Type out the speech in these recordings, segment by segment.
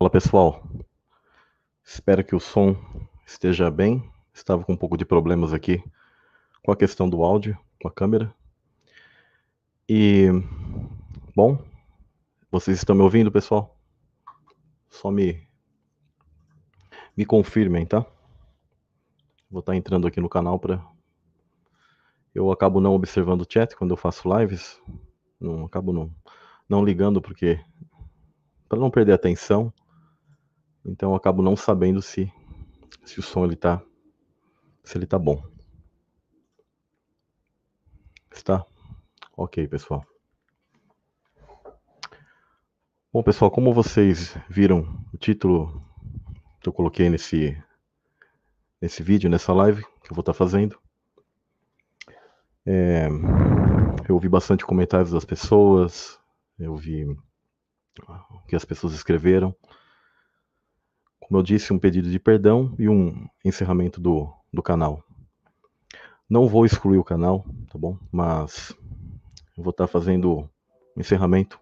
Fala pessoal, espero que o som esteja bem. Estava com um pouco de problemas aqui com a questão do áudio, com a câmera. E, bom, vocês estão me ouvindo, pessoal? Só me, me confirmem, tá? Vou estar entrando aqui no canal para. Eu acabo não observando o chat quando eu faço lives. Não acabo não, não ligando porque para não perder a atenção. Então eu acabo não sabendo se se o som ele tá se ele tá bom. Está? OK, pessoal. Bom, pessoal, como vocês viram o título que eu coloquei nesse nesse vídeo, nessa live que eu vou estar tá fazendo, é, eu ouvi bastante comentários das pessoas, eu vi o que as pessoas escreveram como eu disse, um pedido de perdão e um encerramento do, do canal. Não vou excluir o canal, tá bom? Mas eu vou estar fazendo um encerramento,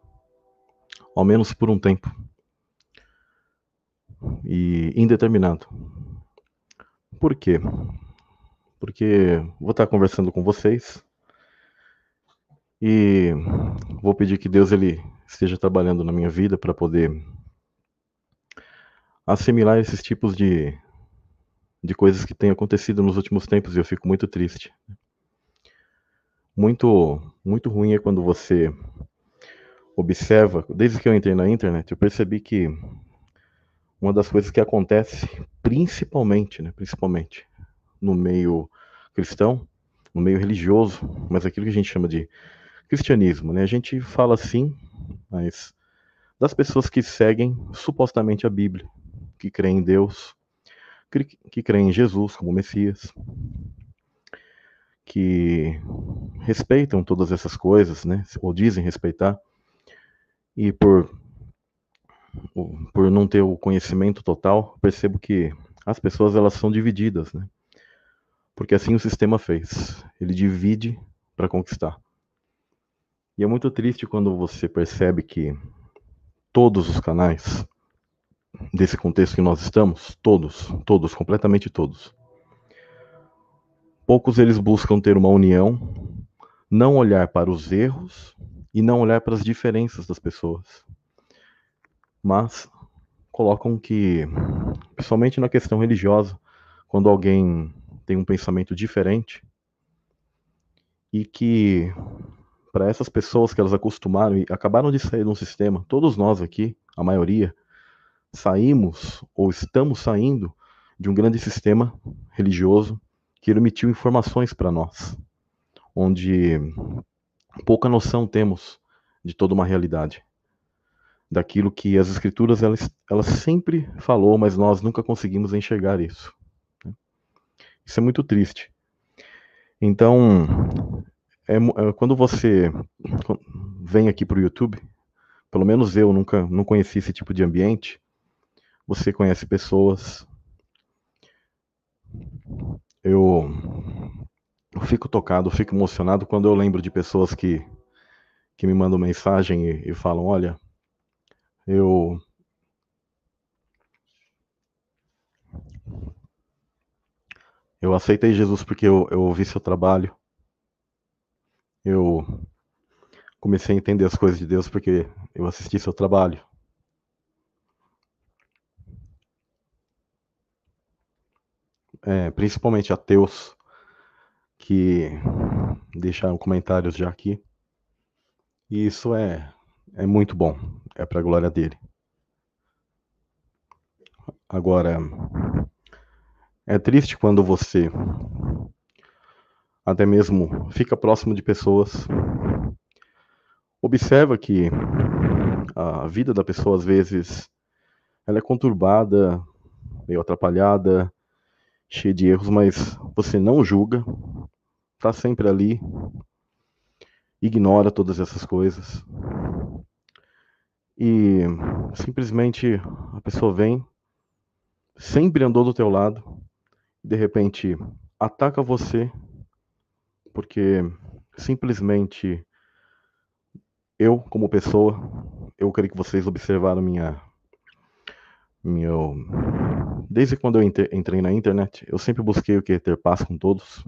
ao menos por um tempo. E indeterminado. Por quê? Porque vou estar conversando com vocês e vou pedir que Deus ele esteja trabalhando na minha vida para poder assimilar esses tipos de, de coisas que têm acontecido nos últimos tempos e eu fico muito triste. Muito, muito ruim é quando você observa, desde que eu entrei na internet, eu percebi que uma das coisas que acontece, principalmente, né, principalmente no meio cristão, no meio religioso, mas aquilo que a gente chama de cristianismo, né? A gente fala assim, mas das pessoas que seguem supostamente a Bíblia, que creem em Deus, que creem em Jesus como Messias, que respeitam todas essas coisas, né? Ou dizem respeitar, e por por não ter o conhecimento total, percebo que as pessoas elas são divididas, né? Porque assim o sistema fez. Ele divide para conquistar. E é muito triste quando você percebe que todos os canais desse contexto que nós estamos, todos, todos, completamente todos. Poucos eles buscam ter uma união, não olhar para os erros e não olhar para as diferenças das pessoas. Mas colocam que, principalmente na questão religiosa, quando alguém tem um pensamento diferente e que para essas pessoas que elas acostumaram e acabaram de sair de um sistema, todos nós aqui, a maioria, saímos ou estamos saindo de um grande sistema religioso que emitiu informações para nós, onde pouca noção temos de toda uma realidade, daquilo que as escrituras elas, elas sempre falou, mas nós nunca conseguimos enxergar isso. Né? Isso é muito triste. Então, é, é, quando você vem aqui para o YouTube, pelo menos eu nunca não conheci esse tipo de ambiente, você conhece pessoas. Eu, fico tocado, fico emocionado quando eu lembro de pessoas que, que me mandam mensagem e, e falam: Olha, eu. Eu aceitei Jesus porque eu, eu ouvi seu trabalho. Eu comecei a entender as coisas de Deus porque eu assisti seu trabalho. É, principalmente ateus, que deixaram comentários já aqui. E isso é, é muito bom, é para a glória dele. Agora, é triste quando você até mesmo fica próximo de pessoas, observa que a vida da pessoa às vezes ela é conturbada, meio atrapalhada, cheia de erros, mas você não julga, está sempre ali, ignora todas essas coisas. E simplesmente a pessoa vem, sempre andou do teu lado, de repente ataca você, porque simplesmente eu, como pessoa, eu creio que vocês observaram minha meu, desde quando eu entrei na internet, eu sempre busquei o que ter paz com todos.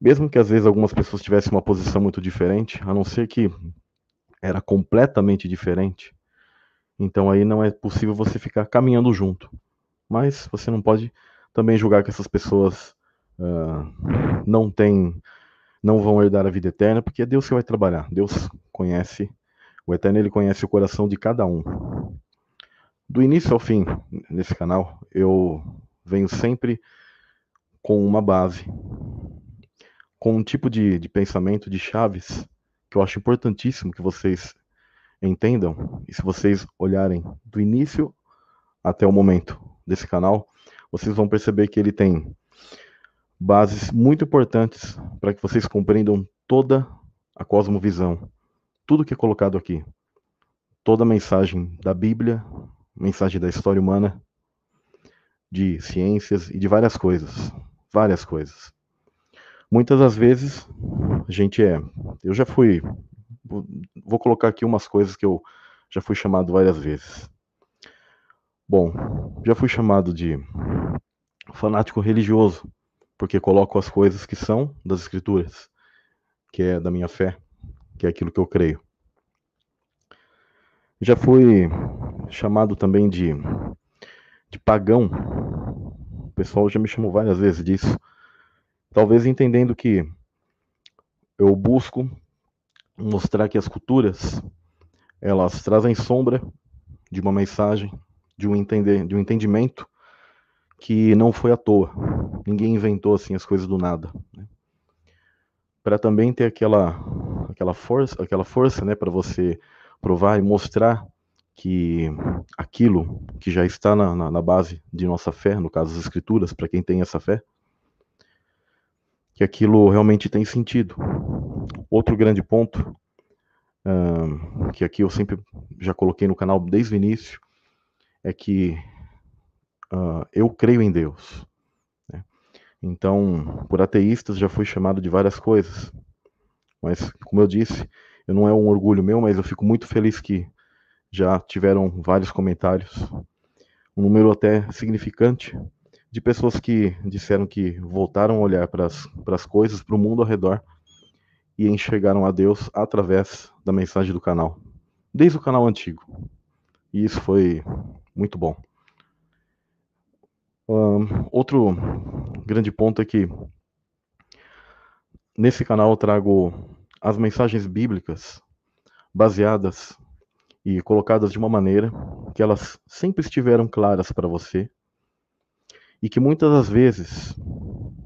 Mesmo que às vezes algumas pessoas tivessem uma posição muito diferente, a não ser que era completamente diferente, então aí não é possível você ficar caminhando junto. Mas você não pode também julgar que essas pessoas uh, não têm, não vão herdar a vida eterna, porque é Deus que vai trabalhar. Deus conhece, o Eterno ele conhece o coração de cada um. Do início ao fim, nesse canal, eu venho sempre com uma base, com um tipo de, de pensamento, de chaves, que eu acho importantíssimo que vocês entendam, e se vocês olharem do início até o momento desse canal, vocês vão perceber que ele tem bases muito importantes para que vocês compreendam toda a cosmovisão, tudo que é colocado aqui, toda a mensagem da Bíblia, mensagem da história humana, de ciências e de várias coisas. Várias coisas. Muitas das vezes, a gente é. Eu já fui. Vou colocar aqui umas coisas que eu já fui chamado várias vezes. Bom, já fui chamado de fanático religioso, porque coloco as coisas que são das Escrituras, que é da minha fé, que é aquilo que eu creio. Já fui chamado também de, de pagão. O pessoal já me chamou várias vezes disso. Talvez entendendo que eu busco mostrar que as culturas elas trazem sombra de uma mensagem, de um entender, de um entendimento que não foi à toa. Ninguém inventou assim as coisas do nada. Né? Para também ter aquela aquela força, aquela força, né, para você provar e mostrar que aquilo que já está na, na, na, base de nossa fé, no caso as escrituras, para quem tem essa fé, que aquilo realmente tem sentido. Outro grande ponto, um, que aqui eu sempre já coloquei no canal desde o início, é que uh, eu creio em Deus. Né? Então, por ateístas já fui chamado de várias coisas, mas como eu disse, eu não é um orgulho meu, mas eu fico muito feliz que já tiveram vários comentários, um número até significante de pessoas que disseram que voltaram a olhar para as coisas, para o mundo ao redor e enxergaram a Deus através da mensagem do canal, desde o canal antigo. E isso foi muito bom. Um, outro grande ponto é que nesse canal eu trago as mensagens bíblicas baseadas e colocadas de uma maneira que elas sempre estiveram claras para você e que muitas das vezes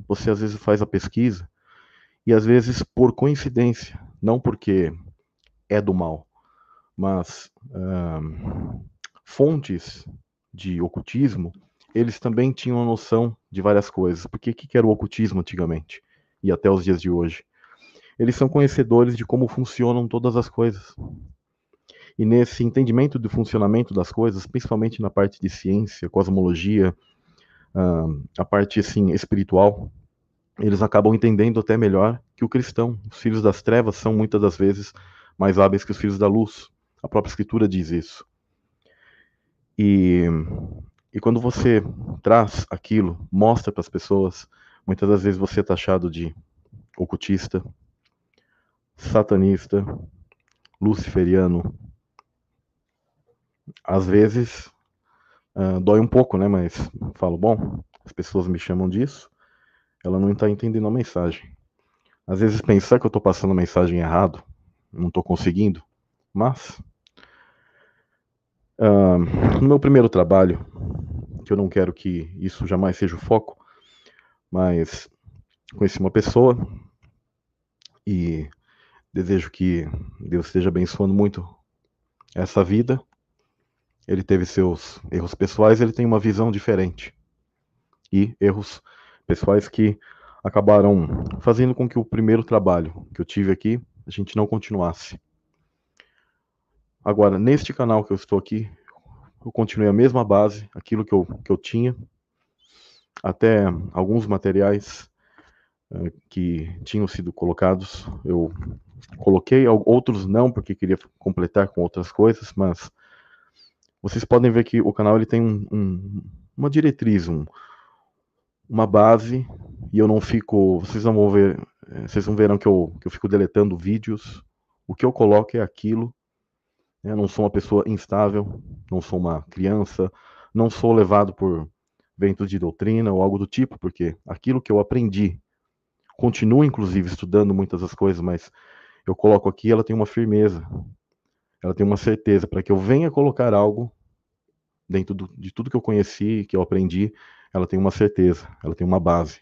você às vezes faz a pesquisa e às vezes por coincidência, não porque é do mal, mas fontes de ocultismo, eles também tinham noção de várias coisas. Porque o que era o ocultismo antigamente e até os dias de hoje? Eles são conhecedores de como funcionam todas as coisas. E nesse entendimento do funcionamento das coisas, principalmente na parte de ciência, cosmologia, a parte assim espiritual, eles acabam entendendo até melhor que o cristão. Os filhos das trevas são muitas das vezes mais hábeis que os filhos da luz. A própria escritura diz isso. E, e quando você traz aquilo, mostra para as pessoas, muitas das vezes você é taxado de ocultista, satanista, luciferiano, às vezes uh, dói um pouco, né? Mas falo, bom, as pessoas me chamam disso, ela não está entendendo a mensagem. Às vezes pensar que eu estou passando a mensagem errado, não estou conseguindo, mas uh, no meu primeiro trabalho, que eu não quero que isso jamais seja o foco, mas conheci uma pessoa e desejo que Deus esteja abençoando muito essa vida ele teve seus erros pessoais, ele tem uma visão diferente. E erros pessoais que acabaram fazendo com que o primeiro trabalho que eu tive aqui, a gente não continuasse. Agora, neste canal que eu estou aqui, eu continuei a mesma base, aquilo que eu, que eu tinha, até alguns materiais uh, que tinham sido colocados, eu coloquei, outros não, porque queria completar com outras coisas, mas vocês podem ver que o canal ele tem um, um, uma diretriz, um, uma base, e eu não fico. Vocês não vão ver. Eh, vocês não verão que eu, que eu fico deletando vídeos. O que eu coloco é aquilo. Eu não sou uma pessoa instável, não sou uma criança, não sou levado por ventos de doutrina ou algo do tipo, porque aquilo que eu aprendi, continuo inclusive estudando muitas das coisas, mas eu coloco aqui, ela tem uma firmeza, ela tem uma certeza para que eu venha colocar algo dentro do, de tudo que eu conheci, que eu aprendi, ela tem uma certeza, ela tem uma base.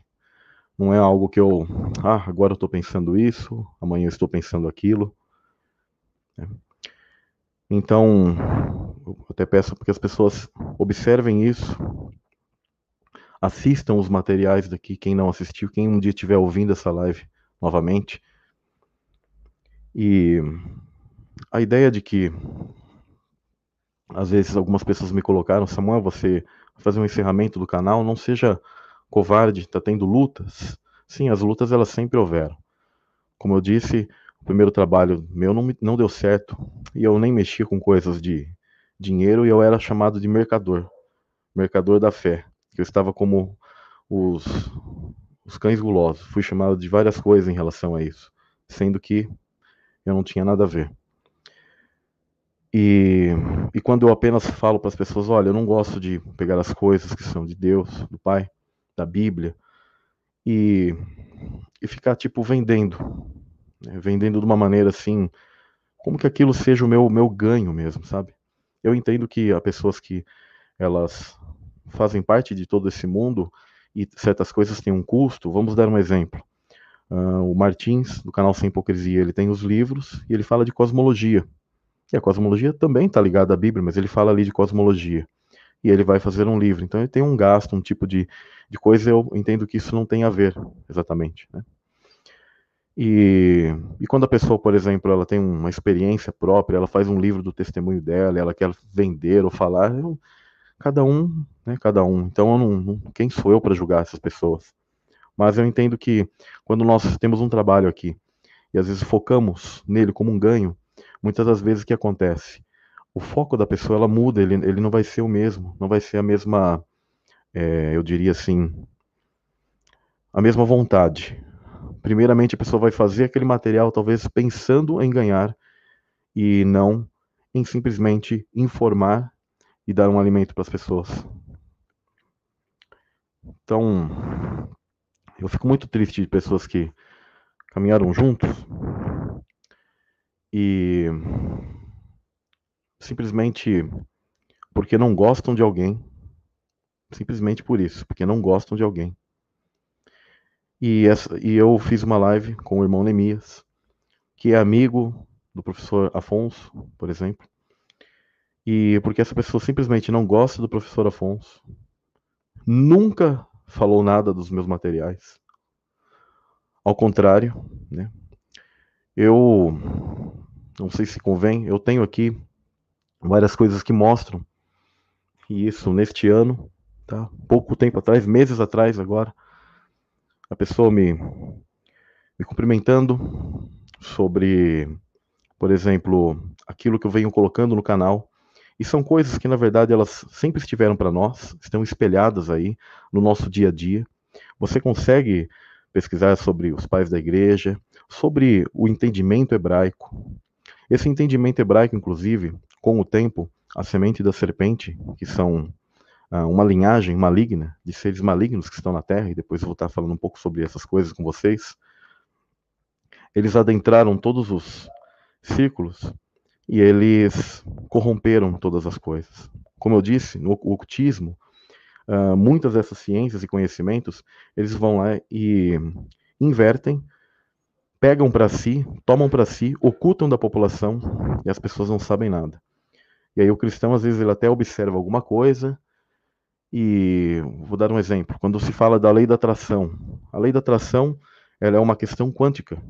Não é algo que eu, ah, agora eu estou pensando isso, amanhã eu estou pensando aquilo. Né? Então, eu até peço que as pessoas observem isso, assistam os materiais daqui, quem não assistiu, quem um dia estiver ouvindo essa live novamente. E a ideia de que às vezes algumas pessoas me colocaram, Samuel, você fazer um encerramento do canal, não seja covarde, está tendo lutas. Sim, as lutas elas sempre houveram. Como eu disse, o primeiro trabalho meu não, não deu certo e eu nem mexia com coisas de dinheiro e eu era chamado de mercador, mercador da fé. Eu estava como os, os cães gulosos. Fui chamado de várias coisas em relação a isso, sendo que eu não tinha nada a ver. E, e quando eu apenas falo para as pessoas, olha, eu não gosto de pegar as coisas que são de Deus, do Pai, da Bíblia, e, e ficar tipo vendendo, né? vendendo de uma maneira assim, como que aquilo seja o meu meu ganho mesmo, sabe? Eu entendo que há pessoas que elas fazem parte de todo esse mundo e certas coisas têm um custo. Vamos dar um exemplo. Uh, o Martins, do canal Sem Hipocrisia, ele tem os livros e ele fala de cosmologia. E a cosmologia também está ligada à Bíblia, mas ele fala ali de cosmologia. E ele vai fazer um livro. Então ele tem um gasto, um tipo de, de coisa, eu entendo que isso não tem a ver exatamente. Né? E, e quando a pessoa, por exemplo, ela tem uma experiência própria, ela faz um livro do testemunho dela, ela quer vender ou falar, eu, cada um, né, cada um. Então, não, não, quem sou eu para julgar essas pessoas? Mas eu entendo que quando nós temos um trabalho aqui e às vezes focamos nele como um ganho, muitas das vezes o que acontece? O foco da pessoa ela muda, ele, ele não vai ser o mesmo, não vai ser a mesma, é, eu diria assim, a mesma vontade. Primeiramente, a pessoa vai fazer aquele material talvez pensando em ganhar e não em simplesmente informar e dar um alimento para as pessoas. Então, eu fico muito triste de pessoas que caminharam juntos e simplesmente porque não gostam de alguém, simplesmente por isso, porque não gostam de alguém. E, essa, e eu fiz uma live com o irmão Nemias, que é amigo do professor Afonso, por exemplo. E porque essa pessoa simplesmente não gosta do professor Afonso, nunca falou nada dos meus materiais. Ao contrário, né? Eu não sei se convém, eu tenho aqui várias coisas que mostram e isso neste ano, tá? Pouco tempo atrás, meses atrás agora, a pessoa me me cumprimentando sobre, por exemplo, aquilo que eu venho colocando no canal. E são coisas que, na verdade, elas sempre estiveram para nós, estão espelhadas aí no nosso dia a dia. Você consegue pesquisar sobre os pais da igreja, sobre o entendimento hebraico, esse entendimento hebraico, inclusive, com o tempo, a semente da serpente, que são ah, uma linhagem maligna, de seres malignos que estão na Terra, e depois eu vou estar falando um pouco sobre essas coisas com vocês, eles adentraram todos os círculos e eles corromperam todas as coisas. Como eu disse, no ocultismo, uh, muitas dessas ciências e conhecimentos, eles vão lá e invertem pegam para si, tomam para si, ocultam da população e as pessoas não sabem nada. E aí o cristão às vezes ele até observa alguma coisa e vou dar um exemplo. Quando se fala da lei da atração, a lei da atração ela é uma questão quântica.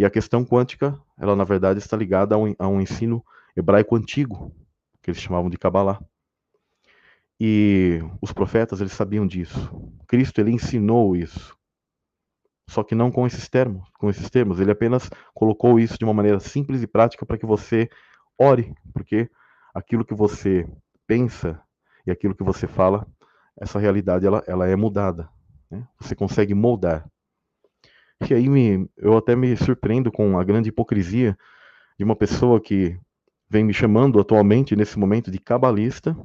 E a questão quântica, ela na verdade está ligada a um, a um ensino hebraico antigo, que eles chamavam de Kabbalah. E os profetas, eles sabiam disso. Cristo, ele ensinou isso só que não com esses termos, com esses termos. Ele apenas colocou isso de uma maneira simples e prática para que você ore, porque aquilo que você pensa e aquilo que você fala, essa realidade ela, ela é mudada. Né? Você consegue moldar. E aí me, eu até me surpreendo com a grande hipocrisia de uma pessoa que vem me chamando atualmente, nesse momento, de cabalista,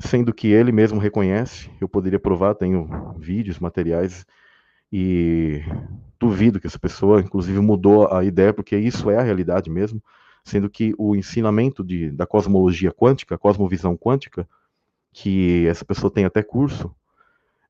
sendo que ele mesmo reconhece, eu poderia provar, tenho vídeos, materiais, e duvido que essa pessoa, inclusive, mudou a ideia, porque isso é a realidade mesmo, sendo que o ensinamento de, da cosmologia quântica, cosmovisão quântica, que essa pessoa tem até curso,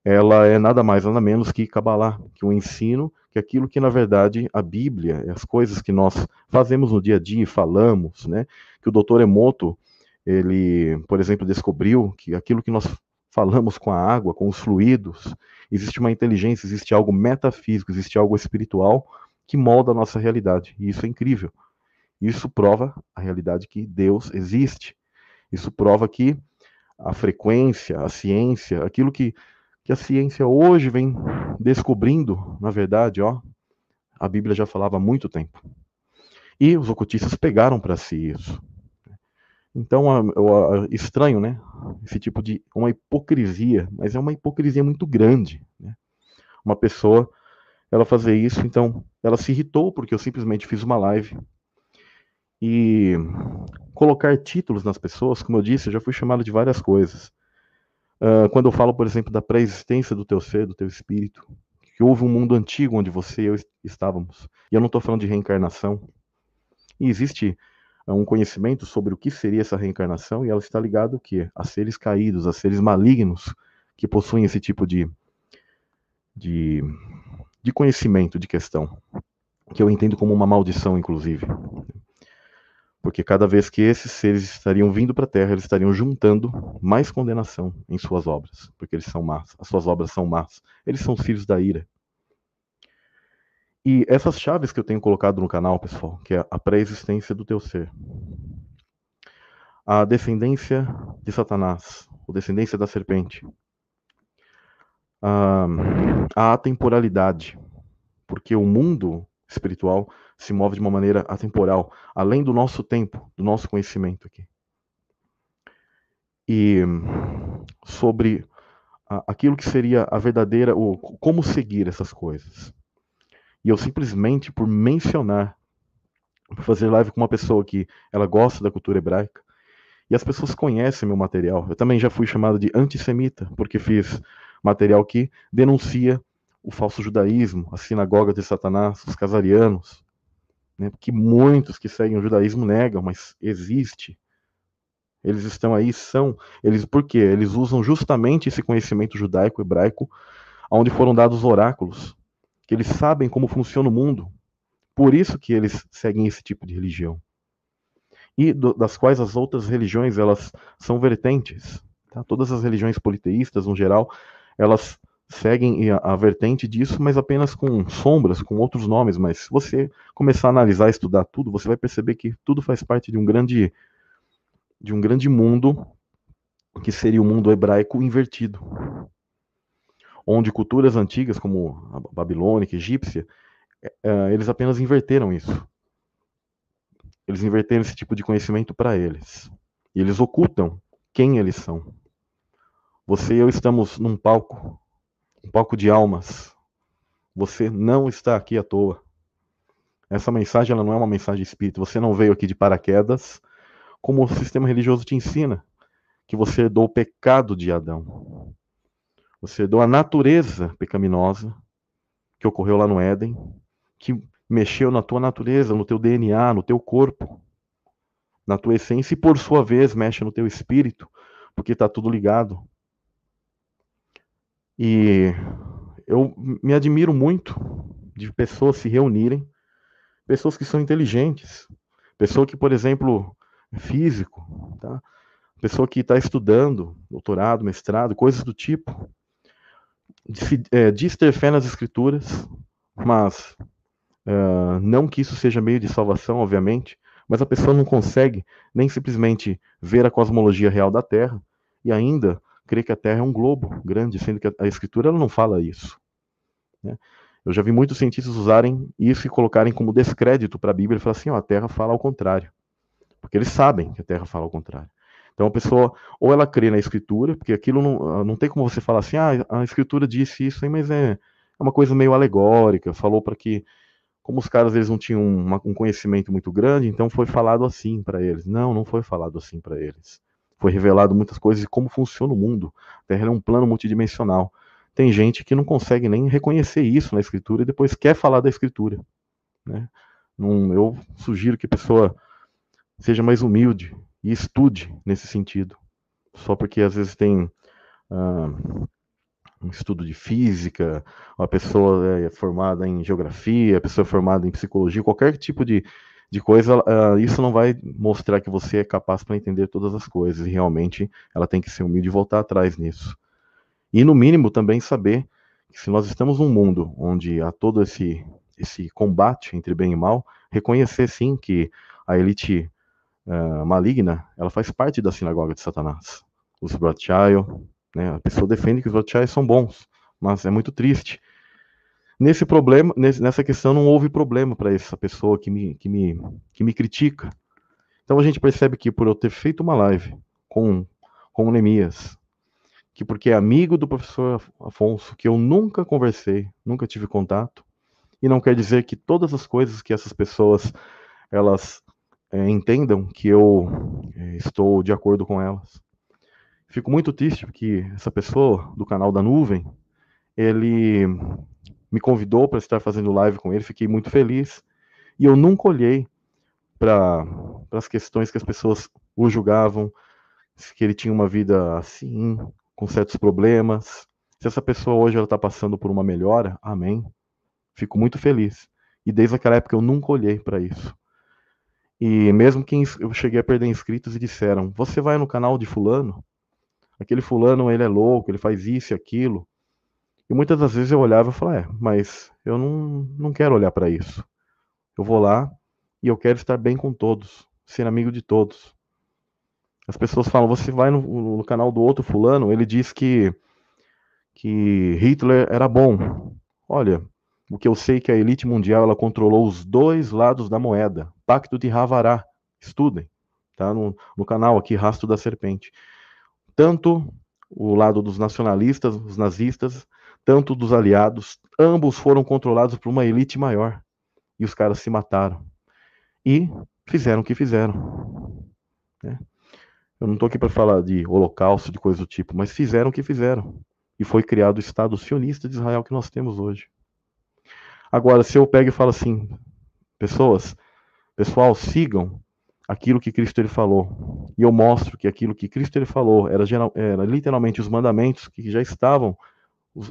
ela é nada mais, nada menos que Kabbalah, que o ensino, que aquilo que na verdade a Bíblia, as coisas que nós fazemos no dia a dia, falamos, né? Que o Dr. Emoto, ele, por exemplo, descobriu que aquilo que nós falamos com a água, com os fluidos, existe uma inteligência, existe algo metafísico, existe algo espiritual que molda a nossa realidade. E isso é incrível. Isso prova a realidade que Deus existe. Isso prova que a frequência, a ciência, aquilo que que a ciência hoje vem descobrindo, na verdade, ó, a Bíblia já falava há muito tempo. E os ocultistas pegaram para si isso. Então, estranho, né? Esse tipo de uma hipocrisia, mas é uma hipocrisia muito grande. Né? Uma pessoa, ela fazer isso, então, ela se irritou porque eu simplesmente fiz uma live e colocar títulos nas pessoas, como eu disse, eu já fui chamado de várias coisas. Uh, quando eu falo, por exemplo, da pré-existência do teu ser, do teu espírito, que houve um mundo antigo onde você e eu estávamos. E eu não estou falando de reencarnação. E existe uh, um conhecimento sobre o que seria essa reencarnação, e ela está ligada ao quê? A seres caídos, a seres malignos que possuem esse tipo de, de, de conhecimento de questão, que eu entendo como uma maldição, inclusive. Porque cada vez que esses seres estariam vindo para a Terra, eles estariam juntando mais condenação em suas obras, porque eles são más, as suas obras são más. Eles são filhos da ira. E essas chaves que eu tenho colocado no canal, pessoal, que é a pré-existência do teu ser, a descendência de Satanás, a descendência da serpente, a, a atemporalidade, porque o mundo espiritual se move de uma maneira atemporal, além do nosso tempo, do nosso conhecimento aqui. E sobre aquilo que seria a verdadeira, o como seguir essas coisas. E eu simplesmente por mencionar, por fazer live com uma pessoa que ela gosta da cultura hebraica, e as pessoas conhecem meu material. Eu também já fui chamado de antissemita, porque fiz material que denuncia o falso judaísmo, a sinagoga de Satanás, os casarianos, né, que muitos que seguem o judaísmo negam, mas existe. Eles estão aí, são. Eles, por quê? Eles usam justamente esse conhecimento judaico, hebraico, onde foram dados oráculos, que eles sabem como funciona o mundo. Por isso que eles seguem esse tipo de religião. E do, das quais as outras religiões, elas são vertentes. Tá? Todas as religiões politeístas, no geral, elas seguem a, a, vertente disso, mas apenas com sombras, com outros nomes. Mas se você começar a analisar, estudar tudo, você vai perceber que tudo faz parte de um grande, de um grande mundo que seria o mundo hebraico invertido, onde culturas antigas como a babilônica, egípcia, é, é, eles apenas inverteram isso. Eles inverteram esse tipo de conhecimento para eles. E eles ocultam quem eles são. Você e eu estamos num palco um palco de almas. Você não está aqui à toa. Essa mensagem ela não é uma mensagem de espírito. Você não veio aqui de paraquedas, como o sistema religioso te ensina, que você herdou o pecado de Adão. Você herdou a natureza pecaminosa que ocorreu lá no Éden, que mexeu na tua natureza, no teu DNA, no teu corpo, na tua essência, e por sua vez mexe no teu espírito, porque está tudo ligado. E eu me admiro muito de pessoas se reunirem, pessoas que são inteligentes, pessoa que, por exemplo, é físico, tá? pessoa que está estudando, doutorado, mestrado, coisas do tipo, é, diz ter fé nas escrituras, mas uh, não que isso seja meio de salvação, obviamente, mas a pessoa não consegue nem simplesmente ver a cosmologia real da Terra e ainda crê que a Terra é um globo grande, sendo que a, Escritura ela não fala isso. Né? Eu já vi muitos cientistas usarem isso e colocarem como descrédito para a Bíblia e falar assim: ó, a Terra fala ao contrário. porque eles sabem que a Terra fala ao contrário. Então a pessoa, ou ela crê na escritura, porque aquilo não, não tem como você falar assim, ah, a escritura disse isso aí, mas é, é uma coisa meio alegórica, falou para que, como os caras eles não tinham um conhecimento muito grande, então foi falado assim para eles. Não, não foi falado assim para eles. Foi revelado muitas coisas de como funciona o mundo. A Terra é um plano multidimensional. Tem gente que não consegue nem reconhecer isso na escritura e depois quer falar da escritura. Né? Eu sugiro que a pessoa seja mais humilde e estude nesse sentido. Só porque às vezes tem ah, um estudo de física, uma pessoa é formada em geografia, a pessoa é formada em psicologia, qualquer tipo de, de coisa, uh, isso não vai mostrar que você é capaz para entender todas as coisas. E realmente ela tem que ser humilde e voltar atrás nisso. E no mínimo também saber que se nós estamos num mundo onde há todo esse, esse combate entre bem e mal, reconhecer sim que a elite uh, maligna, ela faz parte da sinagoga de Satanás. Os Rothschild, né, a pessoa defende que os Rothschild são bons, mas é muito triste. Nesse problema, nessa questão não houve problema para essa pessoa que me, que, me, que me critica. Então a gente percebe que por eu ter feito uma live com, com o Neemias, que porque é amigo do professor Afonso, que eu nunca conversei, nunca tive contato, e não quer dizer que todas as coisas que essas pessoas elas é, entendam que eu é, estou de acordo com elas. Fico muito triste porque essa pessoa do canal da Nuvem, ele me convidou para estar fazendo live com ele, fiquei muito feliz. E eu nunca olhei para as questões que as pessoas o julgavam, que ele tinha uma vida assim, com certos problemas. Se essa pessoa hoje ela está passando por uma melhora, amém. Fico muito feliz. E desde aquela época eu nunca olhei para isso. E mesmo que eu cheguei a perder inscritos e disseram: Você vai no canal de Fulano? Aquele Fulano, ele é louco, ele faz isso e aquilo. E muitas das vezes eu olhava e falava: É, mas eu não, não quero olhar para isso. Eu vou lá e eu quero estar bem com todos, ser amigo de todos. As pessoas falam: Você vai no, no canal do outro Fulano, ele diz que, que Hitler era bom. Olha, o que eu sei é que a elite mundial ela controlou os dois lados da moeda. Pacto de Havará. Estudem. Tá no, no canal aqui, Rastro da Serpente. Tanto o lado dos nacionalistas, os nazistas, tanto dos aliados, ambos foram controlados por uma elite maior. E os caras se mataram. E fizeram o que fizeram. Né? Eu não estou aqui para falar de holocausto, de coisa do tipo, mas fizeram o que fizeram. E foi criado o Estado sionista de Israel que nós temos hoje. Agora, se eu pego e falo assim, pessoas, pessoal, sigam aquilo que Cristo ele falou, e eu mostro que aquilo que Cristo ele falou era, era literalmente os mandamentos que já estavam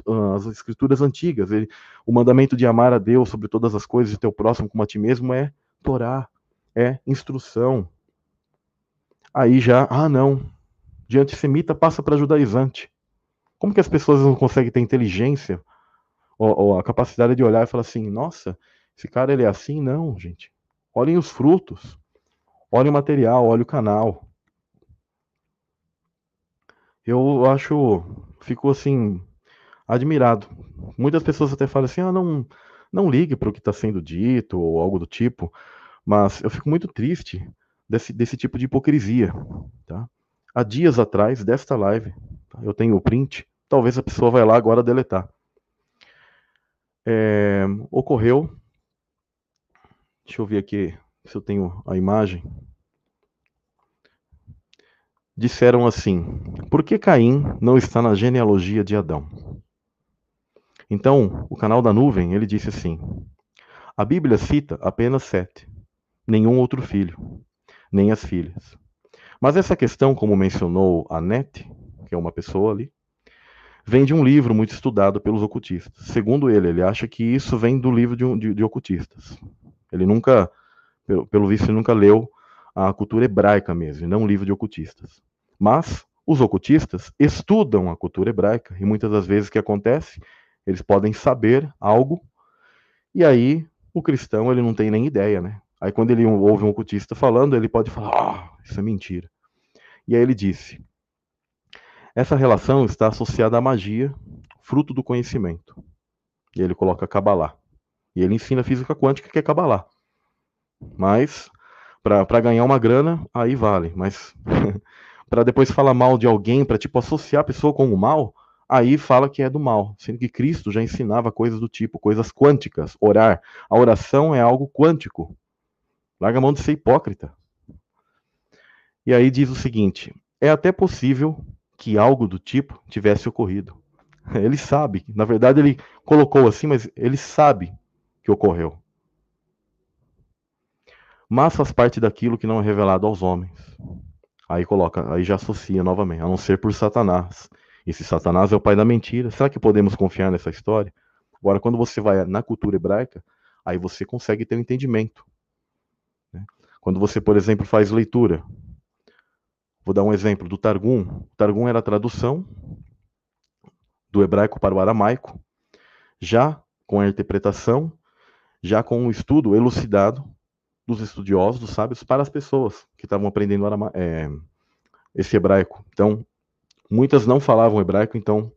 ah, as escrituras antigas. Ele, o mandamento de amar a Deus sobre todas as coisas e teu próximo como a ti mesmo é Torá, é instrução. Aí já, ah não, de antissemita passa para judaizante. Como que as pessoas não conseguem ter inteligência ou, ou a capacidade de olhar e falar assim, nossa, esse cara ele é assim? Não, gente. Olhem os frutos. Olhem o material, olhem o canal. Eu acho, fico assim, admirado. Muitas pessoas até falam assim, ah, não, não ligue para o que está sendo dito ou algo do tipo, mas eu fico muito triste desse, desse tipo de hipocrisia, tá? Há dias atrás desta live, tá? eu tenho o print, talvez a pessoa vai lá agora deletar é, ocorreu. Deixa eu ver aqui se eu tenho a imagem. Disseram assim: por que Caim não está na genealogia de Adão? Então, o canal da nuvem ele disse assim: a Bíblia cita apenas sete, nenhum outro filho, nem as filhas. Mas essa questão, como mencionou a Net, que é uma pessoa ali, vem de um livro muito estudado pelos ocultistas. Segundo ele, ele acha que isso vem do livro de, de, de ocultistas. Ele nunca, pelo, pelo visto, ele nunca leu a cultura hebraica mesmo, e não um livro de ocultistas. Mas os ocultistas estudam a cultura hebraica, e muitas das vezes o que acontece, eles podem saber algo, e aí o cristão ele não tem nem ideia, né? Aí quando ele ouve um ocultista falando, ele pode falar, ah, isso é mentira. E aí ele disse, essa relação está associada à magia, fruto do conhecimento. E ele coloca Kabbalah. E ele ensina física quântica, que é Kabbalah. Mas, para ganhar uma grana, aí vale, mas para depois falar mal de alguém, para tipo associar a pessoa com o mal, aí fala que é do mal, sendo que Cristo já ensinava coisas do tipo, coisas quânticas, orar. A oração é algo quântico. Larga a mão de ser hipócrita. E aí diz o seguinte: é até possível que algo do tipo tivesse ocorrido. Ele sabe, na verdade ele colocou assim, mas ele sabe que ocorreu. Mas faz parte daquilo que não é revelado aos homens. Aí coloca, aí já associa novamente, a não ser por Satanás. E se Satanás é o pai da mentira, será que podemos confiar nessa história? Agora, quando você vai na cultura hebraica, aí você consegue ter um entendimento. Né? Quando você, por exemplo, faz leitura, vou dar um exemplo do Targum. O Targum era a tradução do hebraico para o aramaico, já com a interpretação, já com o estudo elucidado dos estudiosos, dos sábios, para as pessoas que estavam aprendendo é, esse hebraico. Então, muitas não falavam hebraico, então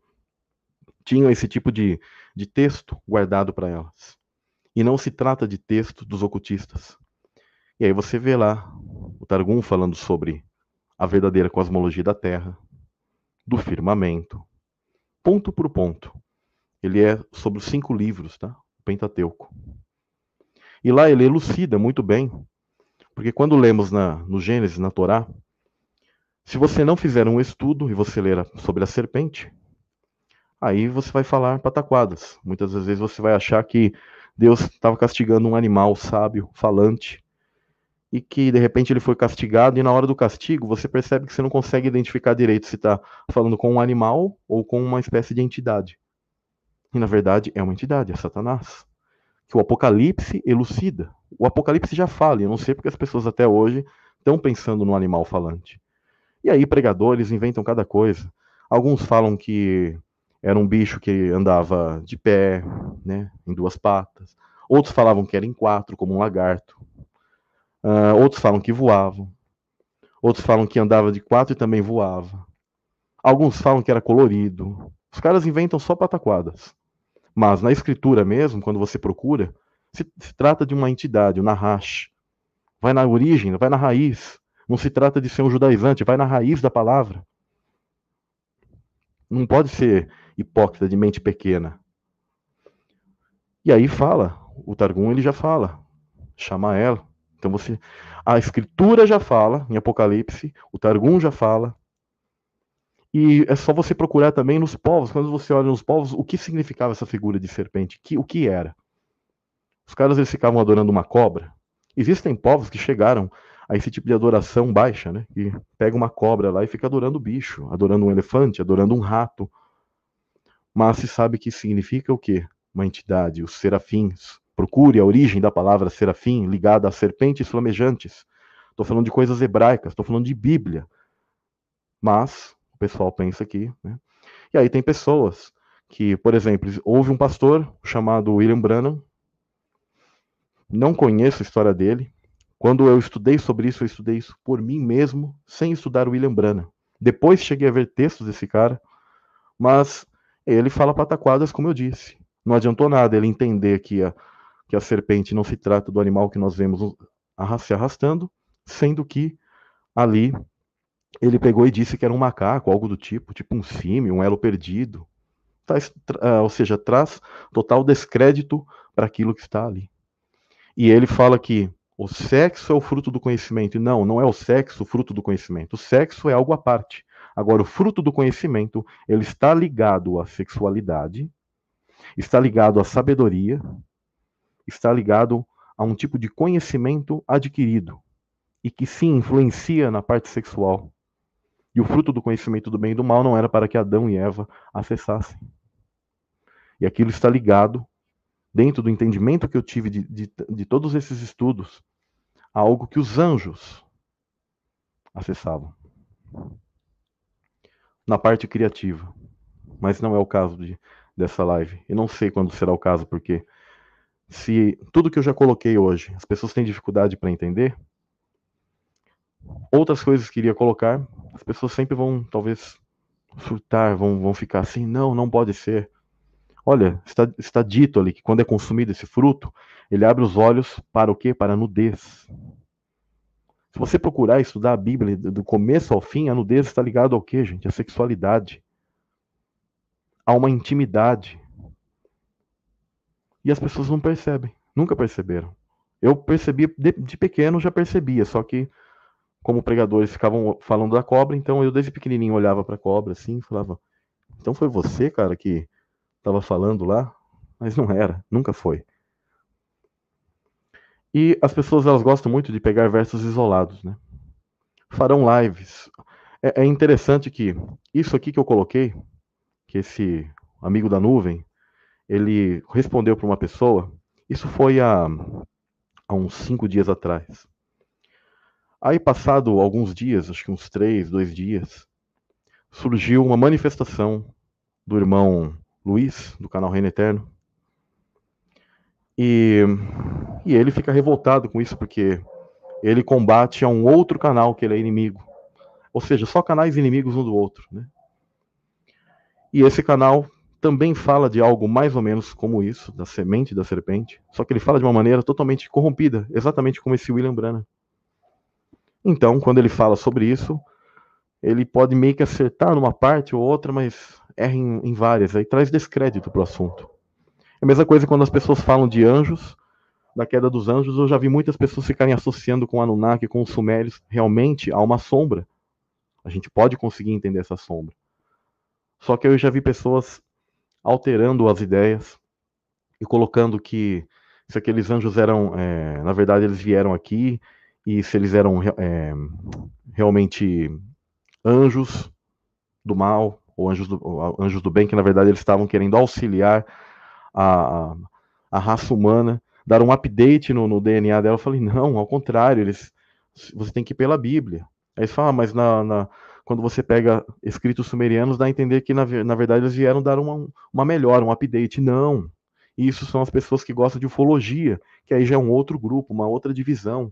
tinham esse tipo de, de texto guardado para elas. E não se trata de texto dos ocultistas. E aí você vê lá o Targum falando sobre a verdadeira cosmologia da Terra, do firmamento, ponto por ponto. Ele é sobre os cinco livros, tá? O Pentateuco. E lá ele elucida muito bem, porque quando lemos na, no Gênesis, na Torá, se você não fizer um estudo e você ler sobre a serpente, aí você vai falar pataquadas. Muitas vezes você vai achar que Deus estava castigando um animal sábio, falante, e que de repente ele foi castigado, e na hora do castigo você percebe que você não consegue identificar direito se está falando com um animal ou com uma espécie de entidade. E na verdade é uma entidade, é Satanás que o Apocalipse elucida. O Apocalipse já fala, e eu não sei porque as pessoas até hoje estão pensando no animal falante. E aí pregadores inventam cada coisa. Alguns falam que era um bicho que andava de pé, né, em duas patas. Outros falavam que era em quatro, como um lagarto. Uh, outros falam que voavam. Outros falam que andava de quatro e também voava. Alguns falam que era colorido. Os caras inventam só pataquadas. Mas na escritura mesmo, quando você procura, se, se trata de uma entidade, o Nahash. Vai na origem, vai na raiz. Não se trata de ser um judaizante, vai na raiz da palavra. Não pode ser hipócrita de mente pequena. E aí fala, o Targum ele já fala, chama ela. Então você, a escritura já fala em Apocalipse, o Targum já fala, e é só você procurar também nos povos, quando você olha nos povos, o que significava essa figura de serpente, que, o que era. Os caras eles ficavam adorando uma cobra. Existem povos que chegaram a esse tipo de adoração baixa, né? Que pega uma cobra lá e fica adorando o bicho, adorando um elefante, adorando um rato. Mas se sabe que significa o quê? Uma entidade, os serafins. Procure a origem da palavra serafim ligada a serpentes flamejantes. Estou falando de coisas hebraicas, estou falando de Bíblia. Mas pessoal pensa aqui. Né? E aí tem pessoas que, por exemplo, houve um pastor chamado William Branham, não conheço a história dele. Quando eu estudei sobre isso, eu estudei isso por mim mesmo, sem estudar William Branham. Depois cheguei a ver textos desse cara, mas ele fala pataquadas, como eu disse. Não adiantou nada ele entender que a, que a serpente não se trata do animal que nós vemos se arrastando, sendo que ali ele pegou e disse que era um macaco, algo do tipo, tipo um símio, um elo perdido. Traz, uh, ou seja, traz total descrédito para aquilo que está ali. E ele fala que o sexo é o fruto do conhecimento. E não, não é o sexo o fruto do conhecimento. O sexo é algo à parte. Agora, o fruto do conhecimento, ele está ligado à sexualidade, está ligado à sabedoria, está ligado a um tipo de conhecimento adquirido e que sim influencia na parte sexual. E o fruto do conhecimento do bem e do mal não era para que Adão e Eva acessassem. E aquilo está ligado, dentro do entendimento que eu tive de, de, de todos esses estudos, algo que os anjos acessavam. Na parte criativa. Mas não é o caso de, dessa live. E não sei quando será o caso, porque se tudo que eu já coloquei hoje as pessoas têm dificuldade para entender, outras coisas que iria colocar, as pessoas sempre vão, talvez, surtar, vão, vão ficar assim, não, não pode ser. Olha, está, está dito ali que quando é consumido esse fruto, ele abre os olhos para o quê? Para a nudez. você procurar estudar a Bíblia do começo ao fim, a nudez está ligada ao quê, gente? A sexualidade. A uma intimidade. E as pessoas não percebem, nunca perceberam. Eu percebi, de, de pequeno já percebia, só que como pregadores ficavam falando da cobra, então eu desde pequenininho olhava para a cobra assim falava: "Então foi você, cara, que estava falando lá?" Mas não era, nunca foi. E as pessoas elas gostam muito de pegar versos isolados, né? Farão lives. É, é interessante que isso aqui que eu coloquei, que esse amigo da nuvem, ele respondeu para uma pessoa. Isso foi há, há uns cinco dias atrás. Aí, passado alguns dias, acho que uns três, dois dias, surgiu uma manifestação do irmão Luiz, do canal Reino Eterno. E, e ele fica revoltado com isso, porque ele combate a um outro canal que ele é inimigo. Ou seja, só canais inimigos um do outro. Né? E esse canal também fala de algo mais ou menos como isso, da semente da serpente, só que ele fala de uma maneira totalmente corrompida, exatamente como esse William Branham. Então, quando ele fala sobre isso, ele pode meio que acertar numa parte ou outra, mas erra em, em várias, aí traz descrédito para o assunto. É a mesma coisa quando as pessoas falam de anjos, da queda dos anjos, eu já vi muitas pessoas ficarem associando com Anunnaki, com os sumérios, realmente há uma sombra. A gente pode conseguir entender essa sombra. Só que eu já vi pessoas alterando as ideias e colocando que se aqueles anjos eram, é, na verdade, eles vieram aqui e se eles eram é, realmente anjos do mal ou anjos do, anjos do bem, que na verdade eles estavam querendo auxiliar a, a raça humana, dar um update no, no, DNA dela. Eu falei, não, ao contrário, eles, você tem que ir pela Bíblia. Aí eles falam, ah, mas na, na, quando você pega escritos sumerianos, dá a entender que na, na verdade eles vieram dar uma, uma melhora, um update. Não. Isso são as pessoas que gostam de ufologia, que aí já é um outro grupo, uma outra divisão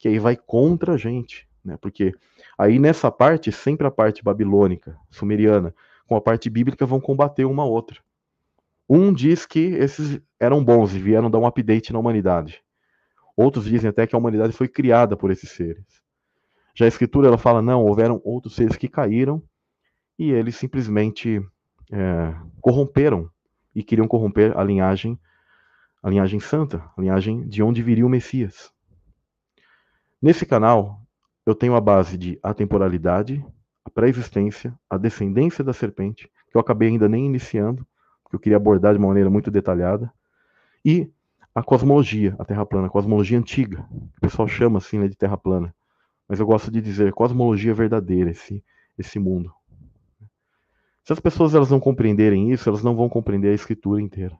que aí vai contra a gente, né? Porque aí nessa parte, sempre a parte babilônica, sumeriana, com a parte bíblica vão combater uma outra. Um diz que esses eram bons e vieram dar um update na humanidade. Outros dizem até que a humanidade foi criada por esses seres. Já a escritura ela fala não, houveram outros seres que caíram e eles simplesmente é, corromperam e queriam corromper a linhagem, a linhagem santa, a linhagem de onde viria o Messias. Nesse canal, eu tenho a base de atemporalidade, a pré-existência, a descendência da serpente, que eu acabei ainda nem iniciando, porque eu queria abordar de uma maneira muito detalhada, e a cosmologia, a Terra plana, a cosmologia antiga, que o pessoal chama assim né, de Terra plana, mas eu gosto de dizer cosmologia verdadeira, esse, esse mundo. Se as pessoas elas não compreenderem isso, elas não vão compreender a escritura inteira.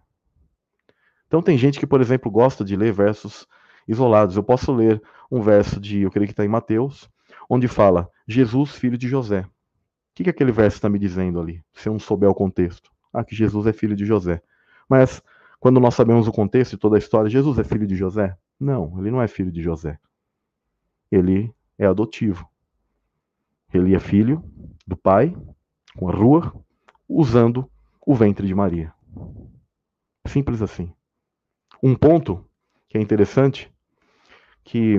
Então tem gente que, por exemplo, gosta de ler versos isolados. Eu posso ler um verso de, eu creio que está em Mateus, onde fala Jesus, filho de José. O que, que aquele verso está me dizendo ali, se eu não souber o contexto? Ah, que Jesus é filho de José. Mas, quando nós sabemos o contexto e toda a história, Jesus é filho de José? Não, ele não é filho de José. Ele é adotivo. Ele é filho do pai, com a rua, usando o ventre de Maria. Simples assim. Um ponto que é interessante, que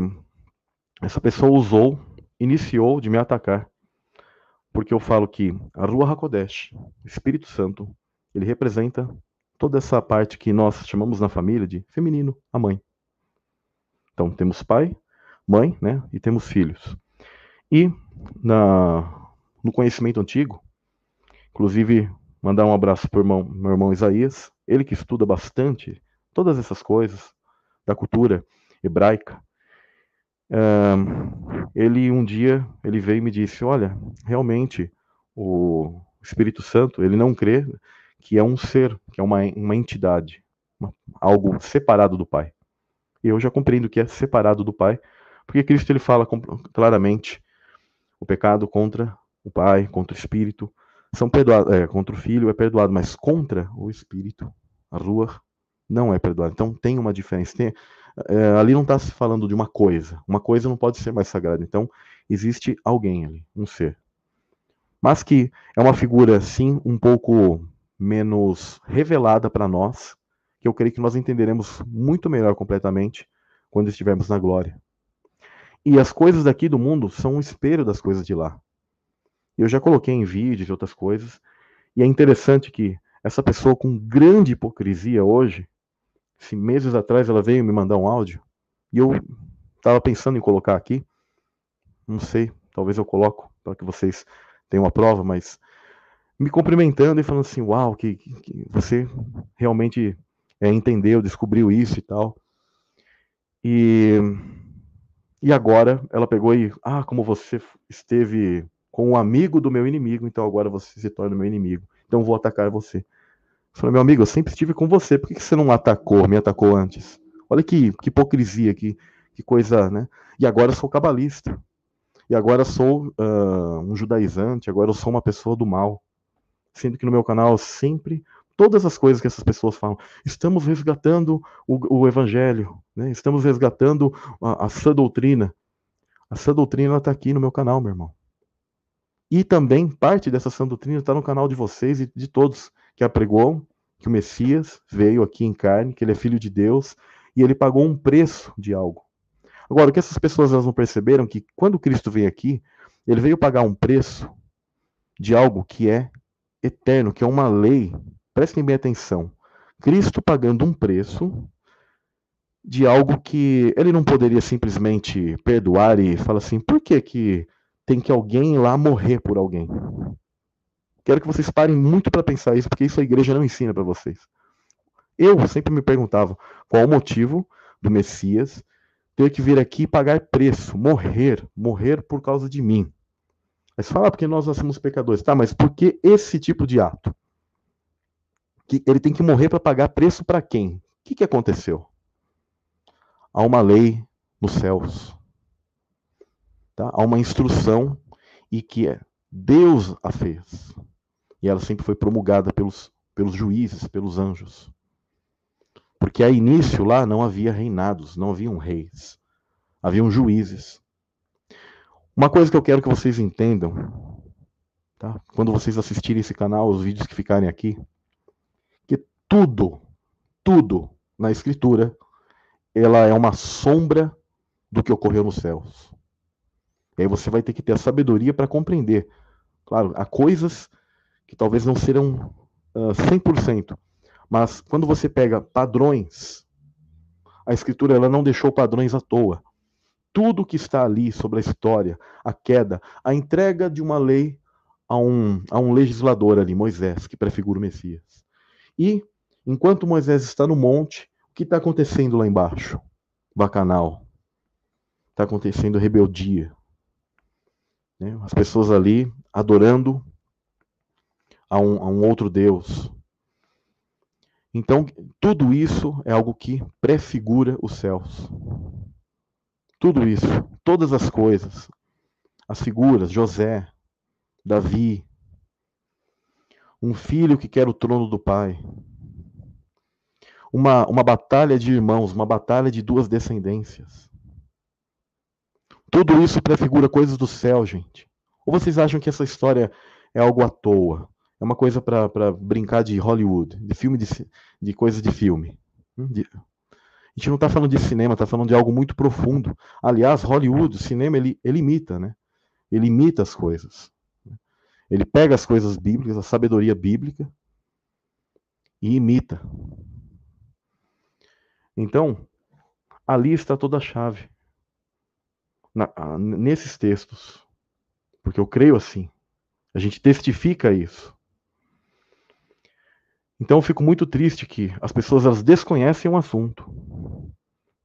essa pessoa usou, iniciou de me atacar, porque eu falo que a Rua Hakodesh, Espírito Santo, ele representa toda essa parte que nós chamamos na família de feminino, a mãe. Então temos pai, mãe, né, e temos filhos. E na, no conhecimento antigo, inclusive mandar um abraço para o meu irmão Isaías, ele que estuda bastante todas essas coisas, da cultura hebraica, ele um dia ele veio e me disse, olha, realmente o Espírito Santo ele não crê que é um ser, que é uma, uma entidade, uma, algo separado do Pai. E eu já compreendo que é separado do Pai, porque Cristo ele fala claramente o pecado contra o Pai, contra o Espírito, são perdoados, é, contra o Filho é perdoado, mas contra o Espírito, a rua não é perdoado. Então tem uma diferença. Tem, é, ali não está se falando de uma coisa. Uma coisa não pode ser mais sagrada. Então existe alguém ali, um ser. Mas que é uma figura, sim, um pouco menos revelada para nós, que eu creio que nós entenderemos muito melhor completamente quando estivermos na glória. E as coisas daqui do mundo são um espelho das coisas de lá. Eu já coloquei em vídeos e outras coisas. E é interessante que essa pessoa com grande hipocrisia hoje, se meses atrás ela veio me mandar um áudio, e eu estava pensando em colocar aqui, não sei, talvez eu coloco para que vocês tenham uma prova, mas me cumprimentando e falando assim, uau, que, que você realmente é, entendeu, descobriu isso e tal. E, e agora ela pegou e, ah, como você esteve com um amigo do meu inimigo, então agora você se torna meu inimigo. Então vou atacar você. Falei, meu amigo, eu sempre estive com você, por que você não atacou, me atacou antes? Olha que, que hipocrisia, que, que coisa, né? E agora eu sou cabalista. E agora eu sou uh, um judaizante, agora eu sou uma pessoa do mal sendo que no meu canal sempre todas as coisas que essas pessoas falam, estamos resgatando o, o evangelho, né? estamos resgatando a, a sã doutrina. A sã doutrina está aqui no meu canal, meu irmão. E também parte dessa sã doutrina está no canal de vocês e de todos que apregou que o Messias veio aqui em carne, que ele é filho de Deus e ele pagou um preço de algo. Agora, o que essas pessoas elas não perceberam que quando Cristo veio aqui, ele veio pagar um preço de algo que é eterno, que é uma lei. Prestem bem atenção. Cristo pagando um preço de algo que ele não poderia simplesmente perdoar e falar assim: por que, que tem que alguém lá morrer por alguém? Quero que vocês parem muito para pensar isso, porque isso a igreja não ensina para vocês. Eu sempre me perguntava qual o motivo do Messias ter que vir aqui e pagar preço, morrer, morrer por causa de mim. Mas fala porque nós somos pecadores. Tá, mas por que esse tipo de ato? Que ele tem que morrer para pagar preço para quem? O que, que aconteceu? Há uma lei nos céus. Tá? Há uma instrução e que é Deus a fez. E ela sempre foi promulgada pelos, pelos juízes, pelos anjos. Porque a início lá não havia reinados, não haviam reis. Haviam juízes. Uma coisa que eu quero que vocês entendam, tá? quando vocês assistirem esse canal, os vídeos que ficarem aqui, que tudo, tudo na Escritura, ela é uma sombra do que ocorreu nos céus. E aí você vai ter que ter a sabedoria para compreender. Claro, há coisas que talvez não serão uh, 100%, mas quando você pega padrões, a Escritura ela não deixou padrões à toa tudo que está ali sobre a história, a queda, a entrega de uma lei a um, a um legislador ali, Moisés, que prefigura o Messias. E, enquanto Moisés está no monte, o que está acontecendo lá embaixo? Bacanal. Está acontecendo rebeldia. Né? As pessoas ali adorando a um, a um outro Deus. Então, tudo isso é algo que prefigura os céus. Tudo isso, todas as coisas, as figuras, José, Davi, um filho que quer o trono do pai, uma, uma batalha de irmãos, uma batalha de duas descendências. Tudo isso prefigura coisas do céu, gente. Ou vocês acham que essa história é algo à toa? É uma coisa para brincar de Hollywood, de filme de, de coisa de filme. Hum, de, a gente não está falando de cinema, está falando de algo muito profundo. Aliás, Hollywood, o cinema, ele, ele imita, né? Ele imita as coisas. Ele pega as coisas bíblicas, a sabedoria bíblica, e imita. Então, ali está toda a chave. Na, nesses textos. Porque eu creio assim. A gente testifica isso. Então eu fico muito triste que as pessoas elas desconhecem o assunto,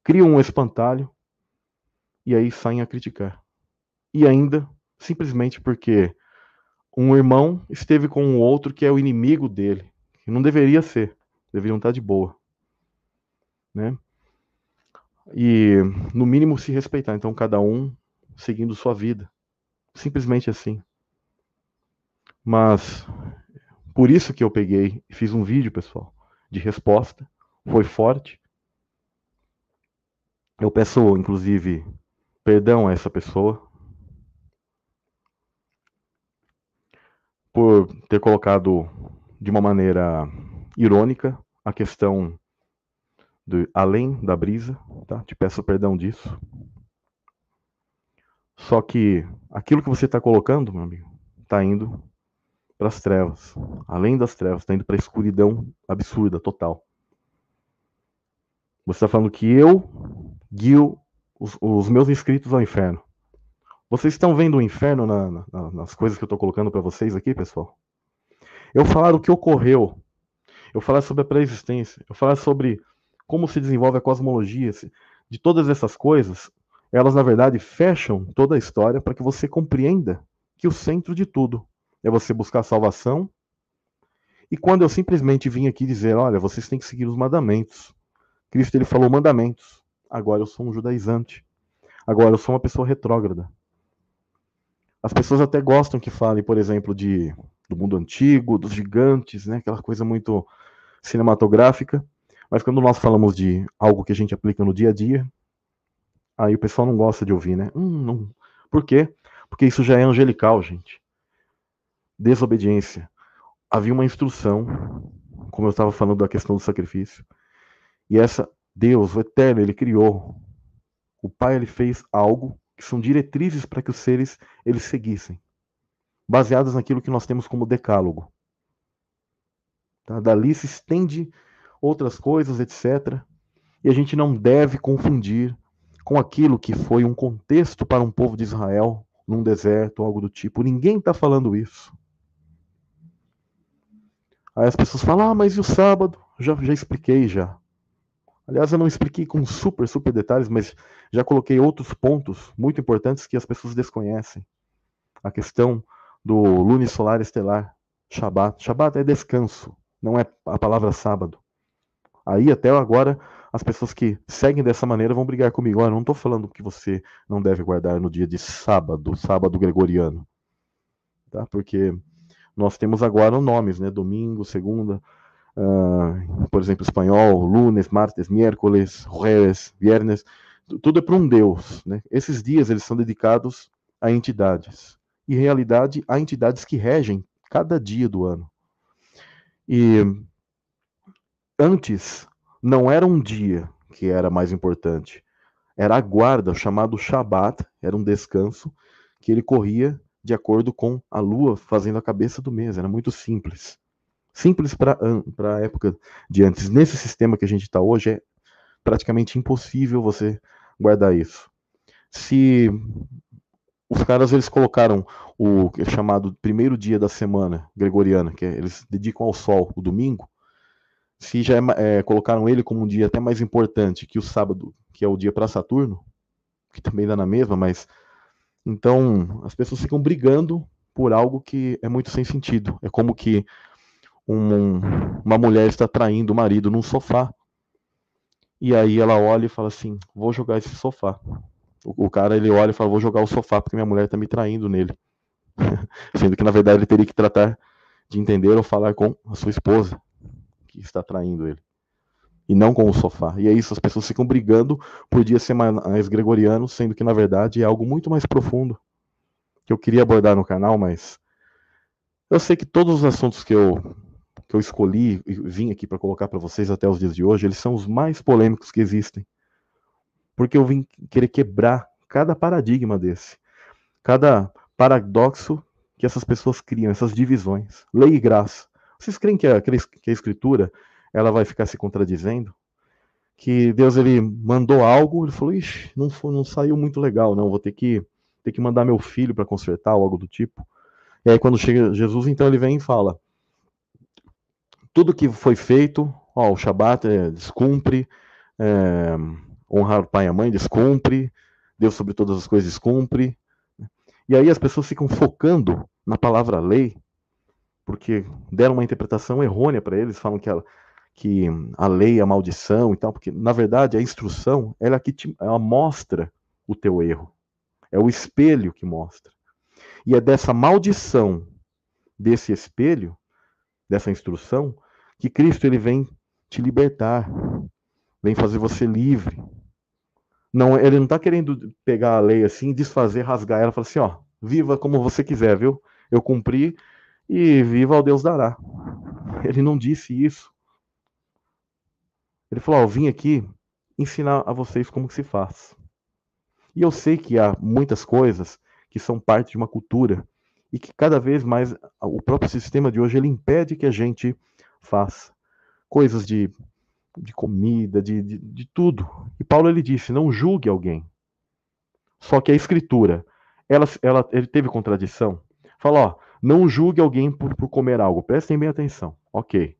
criam um espantalho e aí saem a criticar. E ainda simplesmente porque um irmão esteve com um outro que é o inimigo dele, que não deveria ser, deveriam estar de boa, né? E no mínimo se respeitar, então cada um seguindo sua vida, simplesmente assim. Mas por isso que eu peguei e fiz um vídeo, pessoal, de resposta. Foi forte. Eu peço, inclusive, perdão a essa pessoa por ter colocado de uma maneira irônica a questão do além da brisa, tá? Te peço perdão disso. Só que aquilo que você está colocando, meu amigo, está indo para as trevas. Além das trevas, está indo para a escuridão absurda, total. Você está falando que eu guio os, os, meus inscritos ao inferno. Vocês estão vendo o inferno na, na, nas coisas que eu estou colocando para vocês aqui, pessoal? Eu falar o que ocorreu. Eu falar sobre a pré-existência. Eu falar sobre como se desenvolve a cosmologia. De todas essas coisas, elas na verdade fecham toda a história para que você compreenda que o centro de tudo é você buscar salvação. E quando eu simplesmente vim aqui dizer, olha, vocês têm que seguir os mandamentos. Cristo ele falou mandamentos. Agora eu sou um judaizante. Agora eu sou uma pessoa retrógrada. As pessoas até gostam que falem, por exemplo, de do mundo antigo, dos gigantes, né? Aquela coisa muito cinematográfica. Mas quando nós falamos de algo que a gente aplica no dia a dia, aí o pessoal não gosta de ouvir, né? Hum, não. Por quê? Porque isso já é angelical, gente. Desobediência. Havia uma instrução, como eu estava falando da questão do sacrifício. E essa Deus, o Eterno, ele criou. O Pai ele fez algo que são diretrizes para que os seres eles seguissem, baseadas naquilo que nós temos como decálogo. Tá? Dali se estende outras coisas, etc. E a gente não deve confundir com aquilo que foi um contexto para um povo de Israel num deserto, algo do tipo. Ninguém está falando isso. Aí as pessoas falam, ah, mas e o sábado? Já, já expliquei já. Aliás, eu não expliquei com super, super detalhes, mas já coloquei outros pontos muito importantes que as pessoas desconhecem. A questão do lune solar estelar, Shabat. Shabat é descanso, não é a palavra sábado. Aí até agora as pessoas que seguem dessa maneira vão brigar comigo. Olha, não estou falando que você não deve guardar no dia de sábado, sábado gregoriano, tá? Porque nós temos agora nomes, né? Domingo, segunda, uh, por exemplo, espanhol, lunes, martes, miércoles, jueves, viernes, tudo é para um Deus. Né? Esses dias eles são dedicados a entidades. E, realidade, há entidades que regem cada dia do ano. E antes, não era um dia que era mais importante. Era a guarda, chamado Shabat, era um descanso, que ele corria de acordo com a lua fazendo a cabeça do mês. Era muito simples simples para a época de antes. Nesse sistema que a gente está hoje, é praticamente impossível você guardar isso. Se os caras eles colocaram o chamado primeiro dia da semana gregoriana, que é, eles dedicam ao sol, o domingo, se já é, é, colocaram ele como um dia até mais importante que o sábado, que é o dia para Saturno, que também dá na mesma, mas então as pessoas ficam brigando por algo que é muito sem sentido. É como que um, uma mulher está traindo o marido num sofá. E aí ela olha e fala assim: vou jogar esse sofá. O, o cara ele olha e fala: vou jogar o sofá porque minha mulher está me traindo nele. Sendo que na verdade ele teria que tratar de entender ou falar com a sua esposa que está traindo ele. E não com o sofá. E é isso, as pessoas ficam brigando por dia ser mais gregoriano, sendo que na verdade é algo muito mais profundo que eu queria abordar no canal, mas eu sei que todos os assuntos que eu que eu escolhi e vim aqui para colocar para vocês até os dias de hoje, eles são os mais polêmicos que existem. Porque eu vim querer quebrar cada paradigma desse, cada paradoxo que essas pessoas criam, essas divisões. Lei e graça. Vocês creem que a, que a escritura ela vai ficar se contradizendo? Que Deus ele mandou algo, ele falou, ixi, não, foi, não saiu muito legal, não, vou ter que, ter que mandar meu filho para consertar, ou algo do tipo. E aí quando chega Jesus, então ele vem e fala, tudo que foi feito, ó, o Shabat é, descumpre, é, honrar o pai e a mãe descumpre, Deus sobre todas as coisas descumpre. E aí as pessoas ficam focando na palavra lei, porque deram uma interpretação errônea para eles, falam que a, que a lei é a maldição e tal, porque na verdade a instrução ela que te, ela mostra o teu erro, é o espelho que mostra. E é dessa maldição, desse espelho, dessa instrução, que Cristo ele vem te libertar, vem fazer você livre. Não, ele não está querendo pegar a lei assim, desfazer, rasgar ela, falar assim, ó, viva como você quiser, viu? Eu cumpri e viva ao Deus dará. Ele não disse isso. Ele falou, ó, eu vim aqui ensinar a vocês como se faz. E eu sei que há muitas coisas que são parte de uma cultura e que cada vez mais o próprio sistema de hoje ele impede que a gente faça coisas de, de comida, de, de, de tudo. E Paulo ele disse: não julgue alguém. Só que a escritura, ela, ela, ele teve contradição. Fala, ó, não julgue alguém por, por comer algo. Prestem bem atenção. Ok.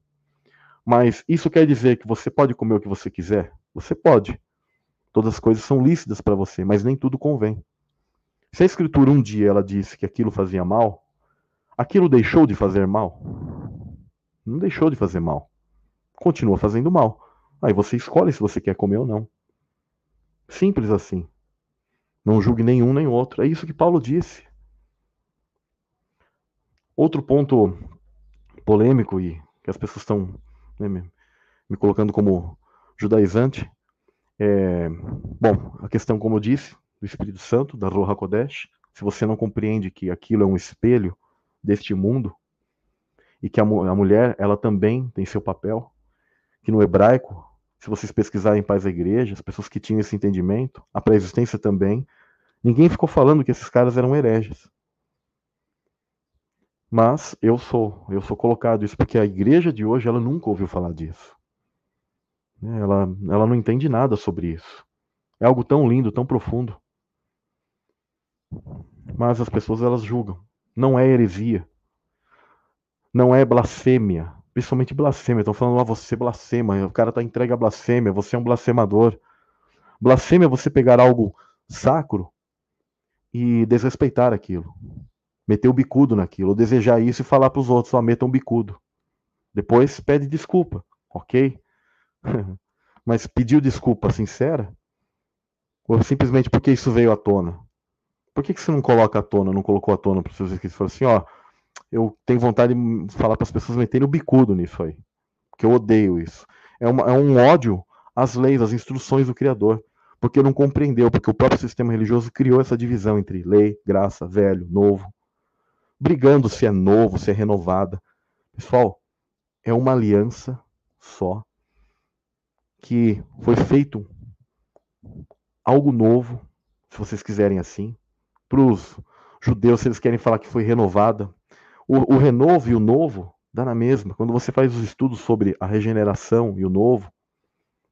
Mas isso quer dizer que você pode comer o que você quiser? Você pode. Todas as coisas são lícitas para você, mas nem tudo convém. Se a escritura um dia ela disse que aquilo fazia mal, aquilo deixou de fazer mal? Não deixou de fazer mal. Continua fazendo mal. Aí você escolhe se você quer comer ou não. Simples assim. Não julgue nenhum nem outro. É isso que Paulo disse. Outro ponto polêmico e que as pessoas estão né, me, colocando como judaizante é, bom, a questão, como eu disse, do Espírito Santo, da Roha Kodesh. Se você não compreende que aquilo é um espelho deste mundo e que a, a mulher, ela também tem seu papel, que no hebraico, se vocês pesquisarem pais da igreja, as pessoas que tinham esse entendimento, a pré-existência também, ninguém ficou falando que esses caras eram hereges. Mas eu sou, eu sou colocado isso porque a igreja de hoje ela nunca ouviu falar disso. Ela, ela não entende nada sobre isso. É algo tão lindo, tão profundo. Mas as pessoas elas julgam. Não é heresia. Não é blasfêmia. Principalmente blasfêmia. Estão falando, ah, você blasfema. O cara está entregue à blasfêmia. Você é um blasfemador. Blasfêmia é você pegar algo sacro e desrespeitar aquilo. Meter o bicudo naquilo. Ou desejar isso e falar para os outros, só metam um bicudo. Depois pede desculpa. Ok? Mas pediu desculpa sincera? Ou simplesmente porque isso veio à tona? Por que, que você não coloca à tona, não colocou à tona para os seus escritos? Falou assim, ó, eu tenho vontade de falar para as pessoas meterem o bicudo nisso aí. Porque eu odeio isso. É, uma, é um ódio às leis, às instruções do Criador. Porque não compreendeu, porque o próprio sistema religioso criou essa divisão entre lei, graça, velho, novo. Brigando se é novo, se é renovada. Pessoal, é uma aliança só que foi feito algo novo, se vocês quiserem assim, para os judeus, se eles querem falar que foi renovada. O, o renovo e o novo dá na mesma. Quando você faz os estudos sobre a regeneração e o novo,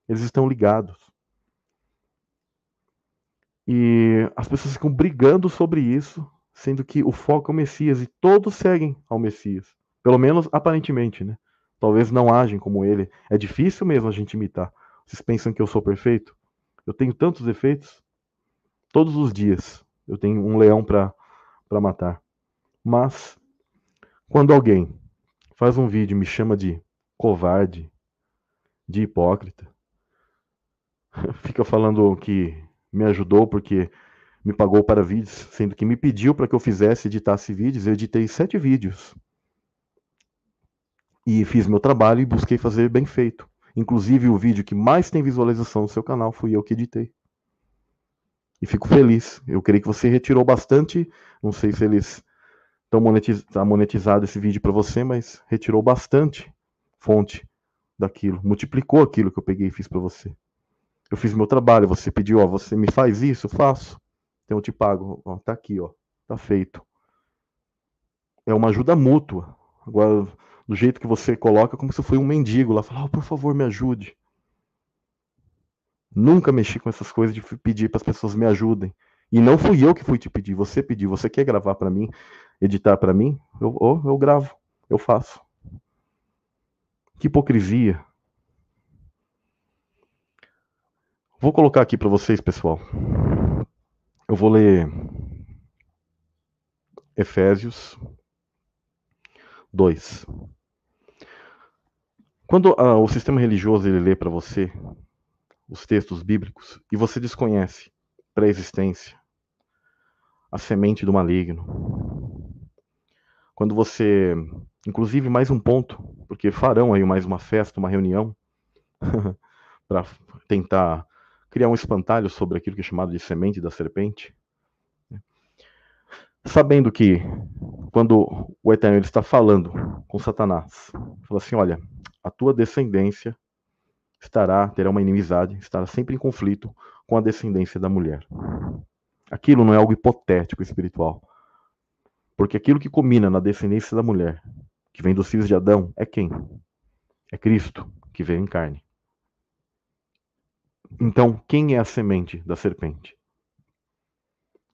eles estão ligados. E as pessoas ficam brigando sobre isso, sendo que o foco é o Messias e todos seguem ao Messias. Pelo menos aparentemente, né? Talvez não agem como ele. É difícil mesmo a gente imitar. Vocês pensam que eu sou perfeito? Eu tenho tantos defeitos. Todos os dias eu tenho um leão para matar. Mas, quando alguém faz um vídeo e me chama de covarde, de hipócrita, fica falando que me ajudou porque me pagou para vídeos, sendo que me pediu para que eu fizesse, editasse vídeos. Eu editei sete vídeos. E fiz meu trabalho e busquei fazer bem feito. Inclusive, o vídeo que mais tem visualização no seu canal fui eu que editei. E fico feliz. Eu creio que você retirou bastante. Não sei se eles estão monetiz tá monetizado esse vídeo para você, mas retirou bastante fonte daquilo. Multiplicou aquilo que eu peguei e fiz para você. Eu fiz meu trabalho. Você pediu, ó, você me faz isso, faço. Então eu te pago. Ó, tá aqui, ó. Tá feito. É uma ajuda mútua. Agora, do jeito que você coloca, como se foi um mendigo lá, falar, oh, por favor, me ajude. Nunca mexi com essas coisas de pedir para as pessoas me ajudem. E não fui eu que fui te pedir, você pediu. Você quer gravar para mim, editar para mim? Eu, eu, eu gravo, eu faço. Que hipocrisia. Vou colocar aqui para vocês, pessoal. Eu vou ler Efésios 2. Quando ah, o sistema religioso ele lê para você os textos bíblicos e você desconhece pré-existência, a semente do maligno. Quando você, inclusive mais um ponto, porque farão aí mais uma festa, uma reunião para tentar criar um espantalho sobre aquilo que é chamado de semente da serpente. Sabendo que quando o Eterno está falando com Satanás, fala assim, olha, a tua descendência estará, terá uma inimizade, estará sempre em conflito com a descendência da mulher. Aquilo não é algo hipotético espiritual. Porque aquilo que combina na descendência da mulher, que vem dos filhos de Adão, é quem? É Cristo, que veio em carne. Então, quem é a semente da serpente?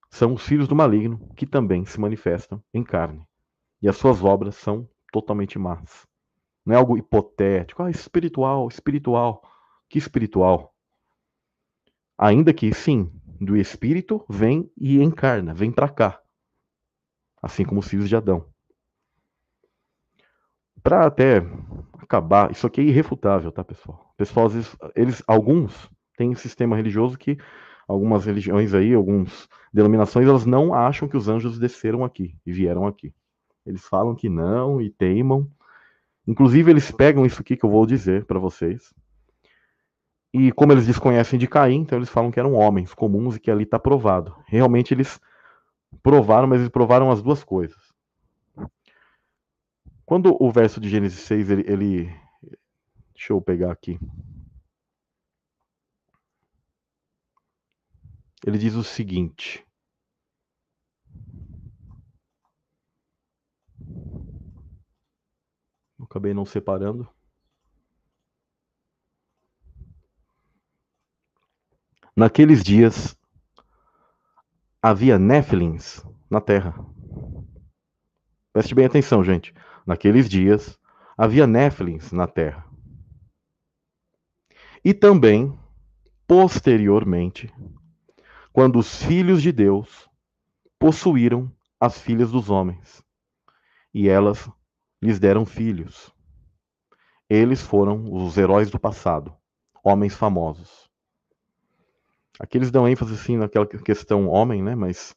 São os filhos do maligno que também se manifestam em carne. E as suas obras são totalmente más. Não é algo hipotético, ah, espiritual, espiritual. Que espiritual? Ainda que, sim, do espírito vem e encarna, vem para cá. Assim como os filhos de Adão. Para até acabar, isso aqui é irrefutável, tá, pessoal? Pessoal, às vezes, eles, alguns um sistema religioso que algumas religiões aí, algumas denominações, elas não acham que os anjos desceram aqui e vieram aqui. Eles falam que não e teimam. Inclusive, eles pegam isso aqui que eu vou dizer para vocês. E como eles desconhecem de Caim, então eles falam que eram homens comuns e que ali está provado. Realmente eles provaram, mas eles provaram as duas coisas. Quando o verso de Gênesis 6, ele, ele deixa eu pegar aqui. Ele diz o seguinte: acabei não separando. Naqueles dias havia Néfilins na terra. Preste bem atenção, gente. Naqueles dias havia Néfilins na terra. E também, posteriormente, quando os filhos de Deus possuíram as filhas dos homens, e elas lhes deram filhos. Eles foram os heróis do passado, homens famosos. Aqui eles dão ênfase assim naquela questão homem, né? Mas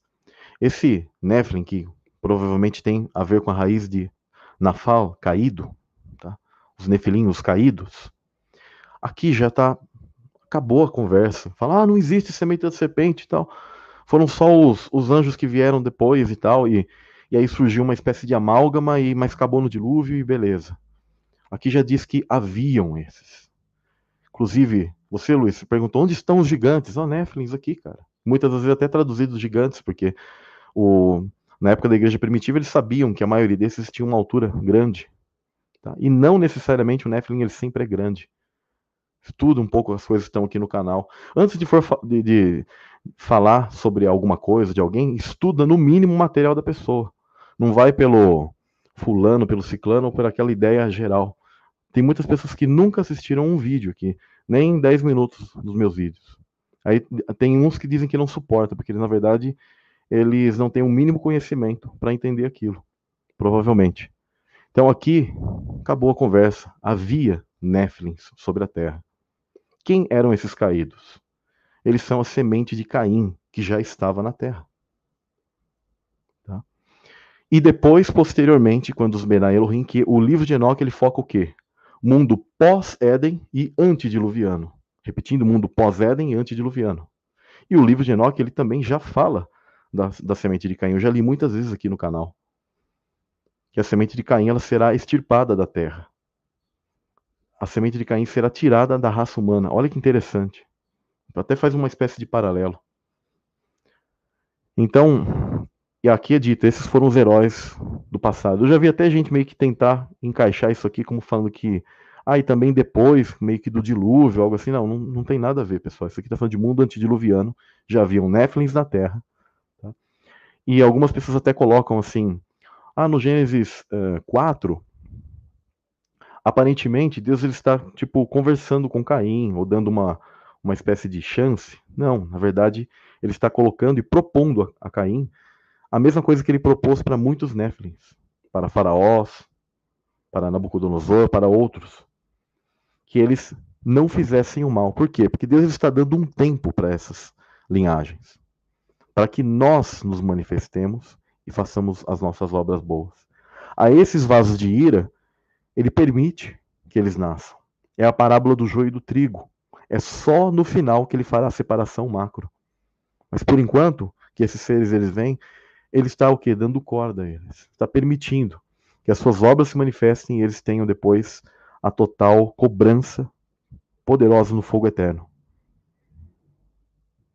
esse Nephilim que provavelmente tem a ver com a raiz de Nafal, caído, tá? Os Nefilim, os caídos. Aqui já está acabou a conversa. Fala, ah, não existe semente da serpente e tal. Foram só os, os anjos que vieram depois e tal, e, e aí surgiu uma espécie de amálgama, e mas acabou no dilúvio e beleza. Aqui já diz que haviam esses. Inclusive, você, Luiz, perguntou onde estão os gigantes? Ah, Néflins aqui, cara. Muitas vezes até traduzidos gigantes, porque o, na época da igreja primitiva eles sabiam que a maioria desses tinha uma altura grande. Tá? E não necessariamente o Nephilim ele sempre é grande. Estuda um pouco as coisas que estão aqui no canal. Antes de, for de, de falar sobre alguma coisa de alguém, estuda no mínimo o material da pessoa. Não vai pelo fulano, pelo ciclano ou por aquela ideia geral. Tem muitas pessoas que nunca assistiram um vídeo aqui, nem 10 minutos dos meus vídeos. Aí tem uns que dizem que não suporta, porque na verdade eles não têm o um mínimo conhecimento para entender aquilo, provavelmente. Então aqui acabou a conversa. Havia Néflins sobre a terra. Quem eram esses caídos? Eles são a semente de Caim, que já estava na terra. Tá? E depois, posteriormente, quando os Benai Elohim, que o livro de Enoque ele foca o quê? Mundo pós-Éden e antediluviano. Repetindo, mundo pós-Éden e antediluviano. E o livro de Enoque ele também já fala da, da semente de Caim. Eu já li muitas vezes aqui no canal. Que a semente de Caim ela será extirpada da terra a semente de Caim será tirada da raça humana. Olha que interessante. Até faz uma espécie de paralelo. Então, e aqui é dito, esses foram os heróis do passado. Eu já vi até gente meio que tentar encaixar isso aqui como falando que. Ah, e também depois, meio que do dilúvio, algo assim. Não, não, não tem nada a ver, pessoal. Isso aqui está falando de mundo antediluviano. Já haviam Néflins na Terra. Tá? E algumas pessoas até colocam assim. Ah, no Gênesis uh, eh, 4, aparentemente Deus ele está tipo conversando com Caim ou dando uma, uma espécie de chance. Não, na verdade ele está colocando e propondo a, a Caim a mesma coisa que ele propôs para muitos Néflins, para Faraós, para Nabucodonosor, para outros, que eles não fizessem o mal. Por quê? Porque Deus está dando um tempo para essas linhagens, para que nós nos manifestemos e façamos as nossas obras boas. A esses vasos de ira, ele permite que eles nasçam. É a parábola do joio e do trigo. É só no final que ele fará a separação macro. Mas por enquanto que esses seres eles vêm, ele está o quê? Dando corda a eles. Está permitindo que as suas obras se manifestem e eles tenham depois a total cobrança poderosa no fogo eterno.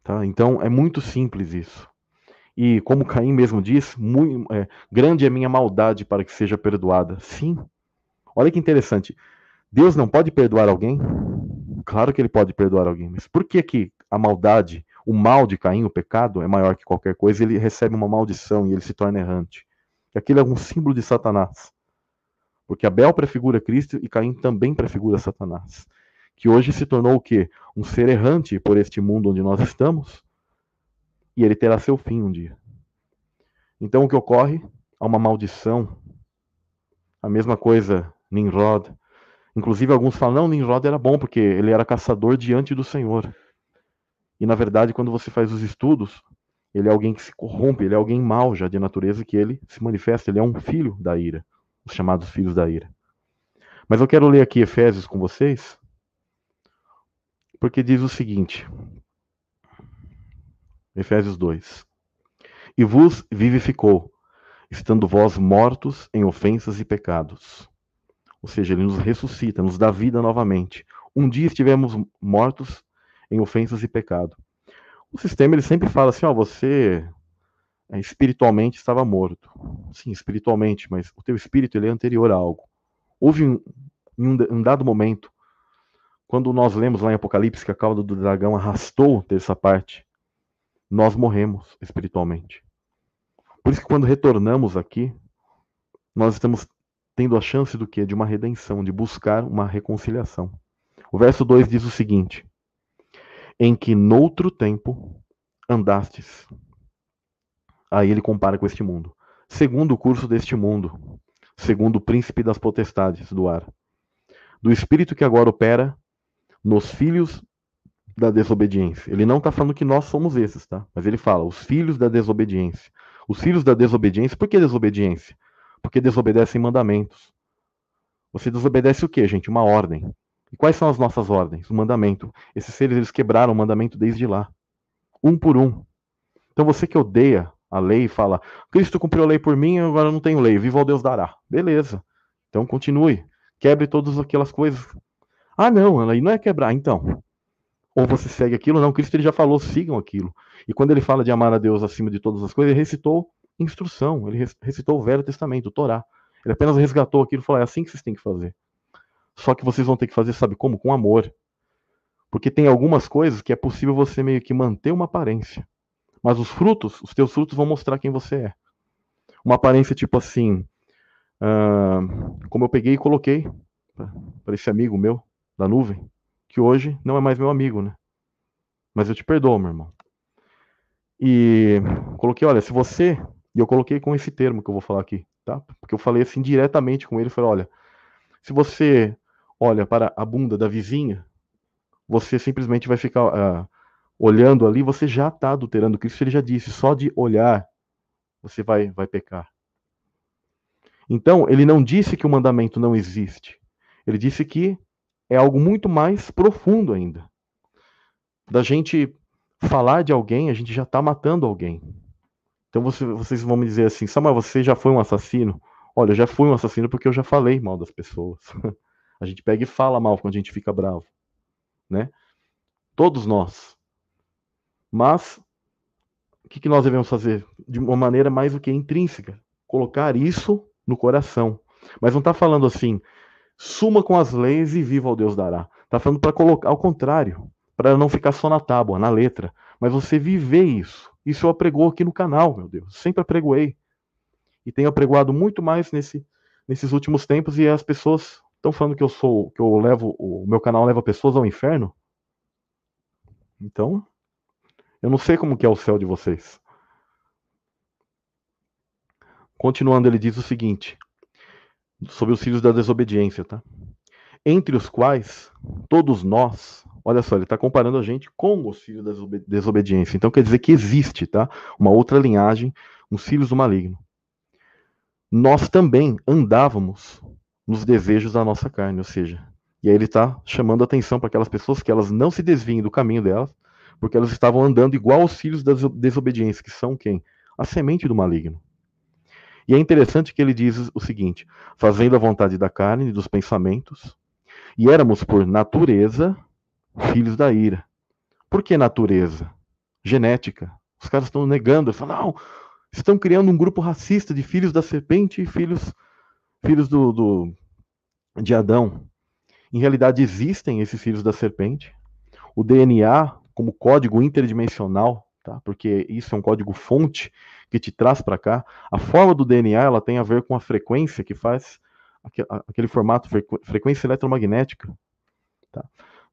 Tá? Então é muito simples isso. E como Caim mesmo diz, muito, é, grande é minha maldade para que seja perdoada. Sim. Olha que interessante. Deus não pode perdoar alguém? Claro que ele pode perdoar alguém, mas por que que a maldade, o mal de Caim, o pecado, é maior que qualquer coisa? Ele recebe uma maldição e ele se torna errante. Aquilo é um símbolo de Satanás. Porque Abel prefigura Cristo e Caim também prefigura Satanás. Que hoje se tornou o quê? Um ser errante por este mundo onde nós estamos, e ele terá seu fim um dia. Então o que ocorre? Há uma maldição. A mesma coisa Nimrod. Inclusive alguns falam, não, Nimrod era bom porque ele era caçador diante do Senhor. E na verdade, quando você faz os estudos, ele é alguém que se corrompe, ele é alguém mau já de natureza que ele se manifesta, ele é um filho da ira, os chamados filhos da ira. Mas eu quero ler aqui Efésios com vocês, porque diz o seguinte: Efésios 2. E vos vivificou, estando vós mortos em ofensas e pecados. Ou seja, ele nos ressuscita, nos dá vida novamente. Um dia estivemos mortos em ofensas e pecado. O sistema ele sempre fala assim, ó, você é, espiritualmente estava morto. Sim, espiritualmente, mas o teu espírito ele é anterior a algo. Houve um, um, um dado momento, quando nós lemos lá em Apocalipse que a cauda do dragão arrastou dessa parte, nós morremos espiritualmente. Por isso que quando retornamos aqui, nós estamos tendo a chance do que? De uma redenção, de buscar uma reconciliação. O verso 2 diz o seguinte: Em que noutro tempo andastes. Aí ele compara com este mundo. Segundo o curso deste mundo, segundo o príncipe das potestades do ar, do espírito que agora opera nos filhos da desobediência. Ele não está falando que nós somos esses, tá? Mas ele fala, os filhos da desobediência. Os filhos da desobediência, por que desobediência? Porque desobedecem mandamentos. Você desobedece o quê, gente? Uma ordem. E quais são as nossas ordens? O mandamento. Esses seres, eles quebraram o mandamento desde lá. Um por um. Então você que odeia a lei e fala, Cristo cumpriu a lei por mim, agora não tenho lei, viva ao Deus dará. Beleza. Então continue. Quebre todas aquelas coisas. Ah, não, a não é quebrar. Então, ou você segue aquilo, não, Cristo ele já falou, sigam aquilo. E quando ele fala de amar a Deus acima de todas as coisas, ele recitou instrução, ele recitou o Velho Testamento, o Torá. Ele apenas resgatou aquilo e falou: é assim que vocês têm que fazer. Só que vocês vão ter que fazer, sabe como? Com amor. Porque tem algumas coisas que é possível você meio que manter uma aparência. Mas os frutos, os teus frutos vão mostrar quem você é. Uma aparência tipo assim, uh, como eu peguei e coloquei para esse amigo meu da nuvem que hoje não é mais meu amigo, né? Mas eu te perdoo, meu irmão. E coloquei, olha, se você. E eu coloquei com esse termo que eu vou falar aqui, tá? Porque eu falei assim diretamente com ele, falei, olha, se você olha para a bunda da vizinha, você simplesmente vai ficar uh, olhando ali, você já está adulterando Cristo, ele já disse, só de olhar você vai, vai pecar. Então, ele não disse que o mandamento não existe. Ele disse que é algo muito mais profundo ainda. Da gente falar de alguém, a gente já está matando alguém. Então você, vocês vão me dizer assim, Samuel, você já foi um assassino? Olha, eu já fui um assassino porque eu já falei mal das pessoas. a gente pega e fala mal quando a gente fica bravo, né? Todos nós. Mas o que, que nós devemos fazer? De uma maneira mais do que intrínseca, colocar isso no coração. Mas não está falando assim, suma com as leis e viva ao Deus dará. Está falando para colocar ao contrário, para não ficar só na tábua, na letra, mas você viver isso. Isso eu apregou aqui no canal, meu Deus. Sempre apregoei. E tenho apregoado muito mais nesse, nesses últimos tempos e as pessoas estão falando que eu sou, que eu levo, o meu canal leva pessoas ao inferno. Então, eu não sei como que é o céu de vocês. Continuando, ele diz o seguinte: sobre os filhos da desobediência, tá? Entre os quais todos nós, olha só, ele está comparando a gente com os filhos da desobediência. Então quer dizer que existe, tá? Uma outra linhagem, os filhos do maligno. Nós também andávamos nos desejos da nossa carne, ou seja, e aí ele está chamando atenção para aquelas pessoas que elas não se desviem do caminho delas, porque elas estavam andando igual aos filhos da desobediência, que são quem? A semente do maligno. E é interessante que ele diz o seguinte: fazendo a vontade da carne e dos pensamentos, e éramos por natureza filhos da ira. Por que natureza? Genética. Os caras estão negando, falam, não, estão criando um grupo racista de filhos da serpente e filhos, filhos do, do, de Adão. Em realidade, existem esses filhos da serpente. O DNA, como código interdimensional, tá? porque isso é um código fonte que te traz para cá, a forma do DNA ela tem a ver com a frequência que faz aquele formato, frequência eletromagnética. Tá?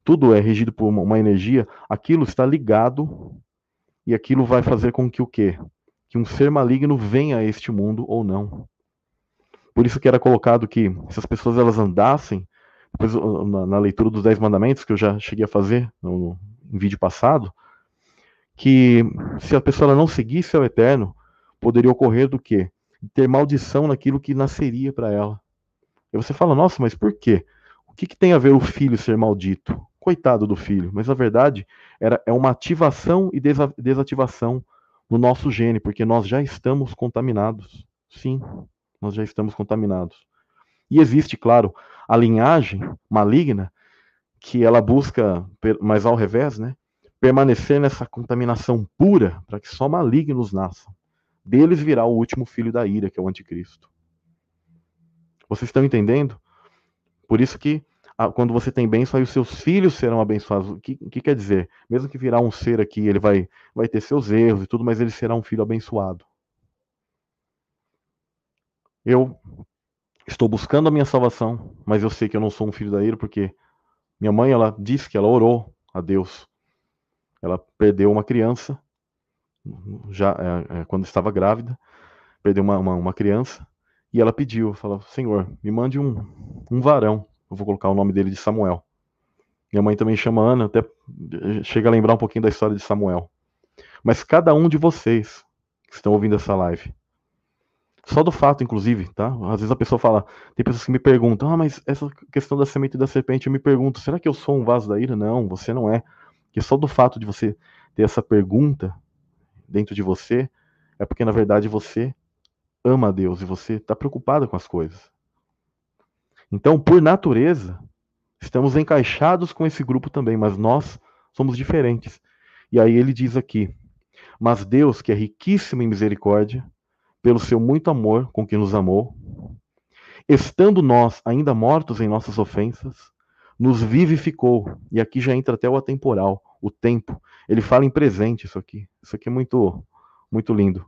Tudo é regido por uma energia, aquilo está ligado e aquilo vai fazer com que o quê? Que um ser maligno venha a este mundo ou não. Por isso que era colocado que se as pessoas elas andassem, depois na, na leitura dos Dez Mandamentos, que eu já cheguei a fazer no, no vídeo passado, que se a pessoa não seguisse ao Eterno, poderia ocorrer do quê? Ter maldição naquilo que nasceria para ela. E você fala, nossa, mas por quê? O que, que tem a ver o filho ser maldito? Coitado do filho. Mas na verdade, era, é uma ativação e desa, desativação no nosso gene, porque nós já estamos contaminados. Sim, nós já estamos contaminados. E existe, claro, a linhagem maligna que ela busca, mas ao revés, né, permanecer nessa contaminação pura para que só malignos nasçam. Deles virá o último filho da ira, que é o anticristo. Vocês estão entendendo? Por isso que quando você tem bênção, aí os seus filhos serão abençoados. O que, que, quer dizer? Mesmo que virar um ser aqui, ele vai, vai ter seus erros e tudo, mas ele será um filho abençoado. Eu estou buscando a minha salvação, mas eu sei que eu não sou um filho da ira, porque minha mãe, ela disse que ela orou a Deus. Ela perdeu uma criança, já é, é, quando estava grávida, perdeu uma, uma, uma criança, e ela pediu, falou, Senhor, me mande um, um varão. Eu vou colocar o nome dele de Samuel. Minha mãe também chama Ana, até chega a lembrar um pouquinho da história de Samuel. Mas cada um de vocês que estão ouvindo essa live, só do fato, inclusive, tá? Às vezes a pessoa fala, tem pessoas que me perguntam, ah, mas essa questão da semente da serpente, eu me pergunto, será que eu sou um vaso da ira? Não, você não é. Que só do fato de você ter essa pergunta dentro de você, é porque na verdade você ama a Deus e você está preocupado com as coisas. Então, por natureza, estamos encaixados com esse grupo também, mas nós somos diferentes. E aí ele diz aqui: Mas Deus, que é riquíssimo em misericórdia, pelo seu muito amor com que nos amou, estando nós ainda mortos em nossas ofensas, nos vivificou. E aqui já entra até o atemporal, o tempo. Ele fala em presente isso aqui. Isso aqui é muito muito lindo.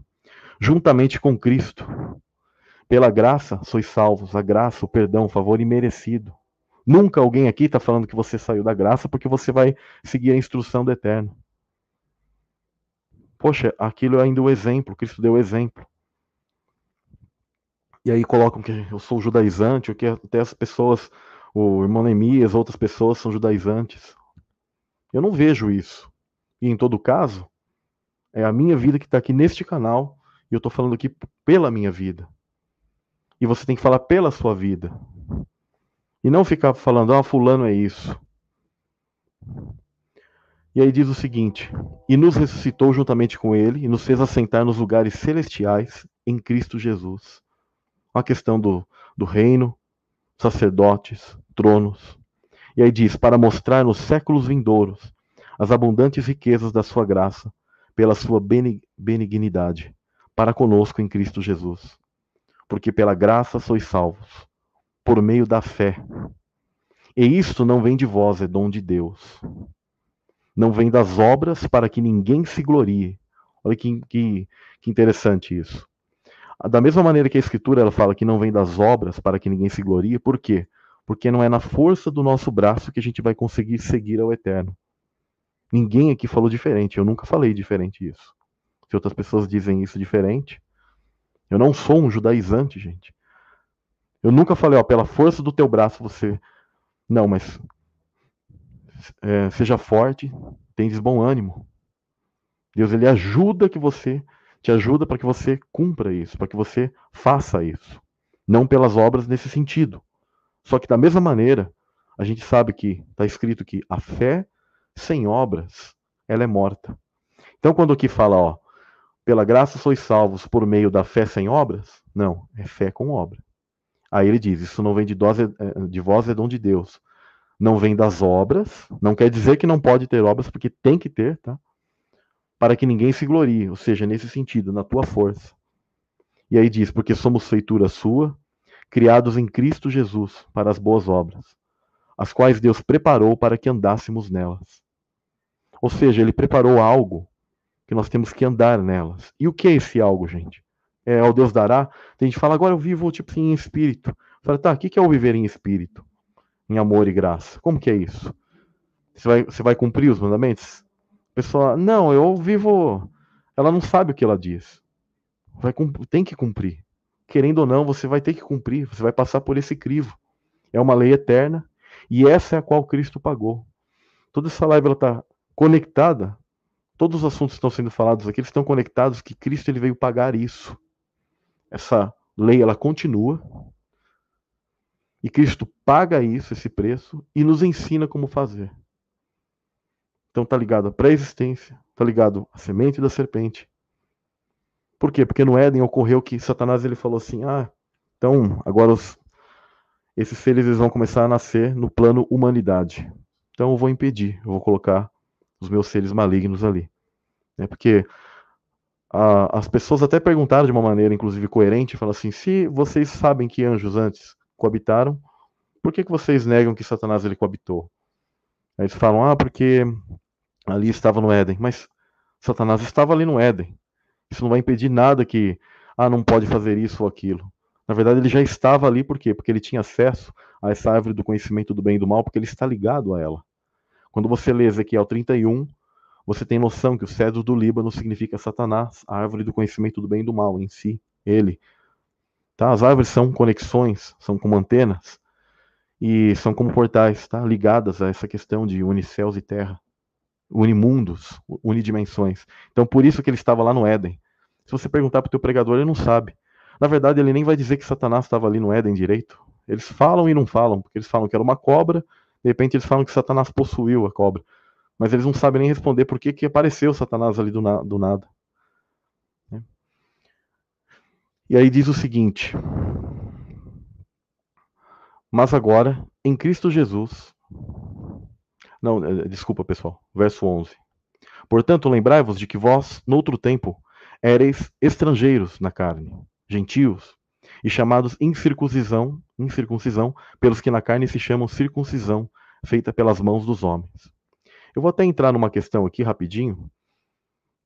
Juntamente com Cristo, pela graça sois salvos, a graça, o perdão, o favor imerecido. Nunca alguém aqui está falando que você saiu da graça porque você vai seguir a instrução do eterno. Poxa, aquilo é ainda o exemplo, Cristo deu o exemplo. E aí colocam que eu sou judaizante, ou que até as pessoas, o irmão Neemias, outras pessoas são judaizantes. Eu não vejo isso. E em todo caso, é a minha vida que está aqui neste canal, e eu estou falando aqui pela minha vida. E você tem que falar pela sua vida. E não ficar falando, ah, fulano é isso. E aí diz o seguinte: E nos ressuscitou juntamente com ele, e nos fez assentar nos lugares celestiais em Cristo Jesus. A questão do, do reino, sacerdotes, tronos. E aí diz: Para mostrar nos séculos vindouros as abundantes riquezas da sua graça, pela sua benignidade, para conosco em Cristo Jesus porque pela graça sois salvos, por meio da fé. E isto não vem de vós, é dom de Deus. Não vem das obras para que ninguém se glorie. Olha que, que, que interessante isso. Da mesma maneira que a Escritura ela fala que não vem das obras para que ninguém se glorie, por quê? Porque não é na força do nosso braço que a gente vai conseguir seguir ao eterno. Ninguém aqui falou diferente, eu nunca falei diferente isso. Se outras pessoas dizem isso diferente, eu não sou um judaizante, gente. Eu nunca falei, ó, pela força do teu braço você. Não, mas é, seja forte, tendes bom ânimo. Deus ele ajuda que você, te ajuda para que você cumpra isso, para que você faça isso. Não pelas obras nesse sentido. Só que da mesma maneira, a gente sabe que está escrito que a fé sem obras, ela é morta. Então quando aqui fala, ó, pela graça sois salvos por meio da fé sem obras? Não, é fé com obra. Aí ele diz: Isso não vem de, dose, é, de vós, é dom de Deus. Não vem das obras, não quer dizer que não pode ter obras, porque tem que ter, tá? para que ninguém se glorie, ou seja, nesse sentido, na tua força. E aí diz: porque somos feitura sua, criados em Cristo Jesus para as boas obras, as quais Deus preparou para que andássemos nelas. Ou seja, ele preparou algo que nós temos que andar nelas. E o que é esse algo, gente? É o Deus dará? Tem gente que fala, agora eu vivo tipo assim, em espírito. Fala, tá, o que é o viver em espírito? Em amor e graça. Como que é isso? Você vai, você vai cumprir os mandamentos? A pessoa, não, eu vivo. Ela não sabe o que ela diz. Vai, tem que cumprir. Querendo ou não, você vai ter que cumprir. Você vai passar por esse crivo. É uma lei eterna. E essa é a qual Cristo pagou. Toda essa live está conectada. Todos os assuntos que estão sendo falados aqui, eles estão conectados que Cristo ele veio pagar isso. Essa lei ela continua. E Cristo paga isso, esse preço, e nos ensina como fazer. Então tá ligado à pré-existência, tá ligado à semente da serpente. Por quê? Porque no Éden ocorreu que Satanás ele falou assim: "Ah, então agora os, esses seres eles vão começar a nascer no plano humanidade. Então eu vou impedir, eu vou colocar os meus seres malignos ali. É porque a, as pessoas até perguntaram de uma maneira, inclusive, coerente, falam assim, se vocês sabem que anjos antes coabitaram, por que, que vocês negam que Satanás ele coabitou? Aí eles falam, ah, porque ali estava no Éden. Mas Satanás estava ali no Éden. Isso não vai impedir nada que, ah, não pode fazer isso ou aquilo. Na verdade, ele já estava ali, por quê? Porque ele tinha acesso a essa árvore do conhecimento do bem e do mal, porque ele está ligado a ela. Quando você lê Ezequiel 31, você tem noção que o cedro do Líbano significa Satanás, a árvore do conhecimento do bem e do mal em si, ele. Tá? As árvores são conexões, são como antenas e são como portais, tá? ligadas a essa questão de unicéus e terra, unimundos, unidimensões. Então por isso que ele estava lá no Éden. Se você perguntar para o teu pregador, ele não sabe. Na verdade, ele nem vai dizer que Satanás estava ali no Éden direito. Eles falam e não falam, porque eles falam que era uma cobra, de repente eles falam que Satanás possuiu a cobra. Mas eles não sabem nem responder por que, que apareceu Satanás ali do, na, do nada. Né? E aí diz o seguinte: Mas agora, em Cristo Jesus. Não, eh, desculpa pessoal, verso 11. Portanto, lembrai-vos de que vós, noutro tempo, éreis estrangeiros na carne, gentios, e chamados incircuncisão, incircuncisão, pelos que na carne se chamam circuncisão, feita pelas mãos dos homens. Eu vou até entrar numa questão aqui rapidinho.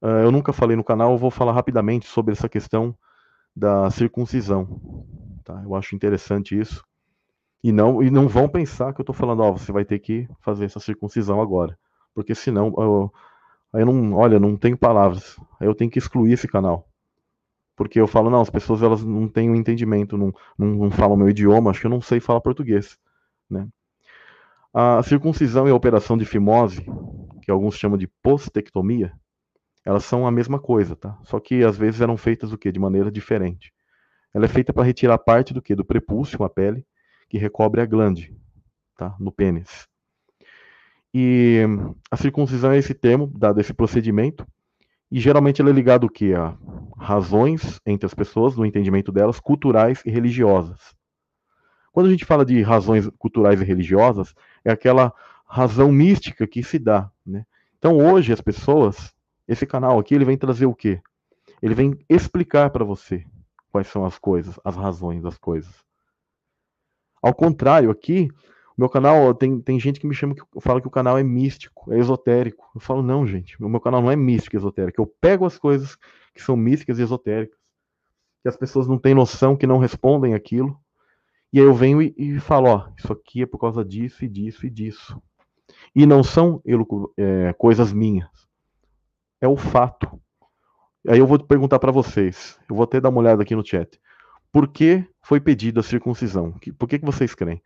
Uh, eu nunca falei no canal, eu vou falar rapidamente sobre essa questão da circuncisão. Tá? Eu acho interessante isso. E não, e não vão pensar que eu estou falando, ó, oh, você vai ter que fazer essa circuncisão agora. Porque senão, eu, eu não, olha, não tenho palavras. Aí eu tenho que excluir esse canal. Porque eu falo, não, as pessoas elas não têm um entendimento, não, não, não falam meu idioma, acho que eu não sei falar português. Né? A circuncisão e a operação de fimose, que alguns chamam de postectomia, elas são a mesma coisa, tá? Só que às vezes eram feitas o quê? De maneira diferente. Ela é feita para retirar parte do quê? Do prepúcio, a pele, que recobre a glande, tá? No pênis. E a circuncisão é esse termo, dado esse procedimento, e geralmente ela é ligada o quê? A razões entre as pessoas, no entendimento delas, culturais e religiosas. Quando a gente fala de razões culturais e religiosas, é aquela razão mística que se dá. Né? Então hoje as pessoas, esse canal aqui, ele vem trazer o quê? Ele vem explicar para você quais são as coisas, as razões das coisas. Ao contrário, aqui, meu canal, tem, tem gente que me chama, que fala que o canal é místico, é esotérico. Eu falo, não, gente, meu canal não é místico e esotérico. Eu pego as coisas que são místicas e esotéricas, que as pessoas não têm noção, que não respondem aquilo, e aí eu venho e, e falo, ó, isso aqui é por causa disso e disso e disso. E não são é, coisas minhas. É o fato. Aí eu vou perguntar para vocês. Eu vou até dar uma olhada aqui no chat. Por que foi pedida a circuncisão? Por que, que vocês creem?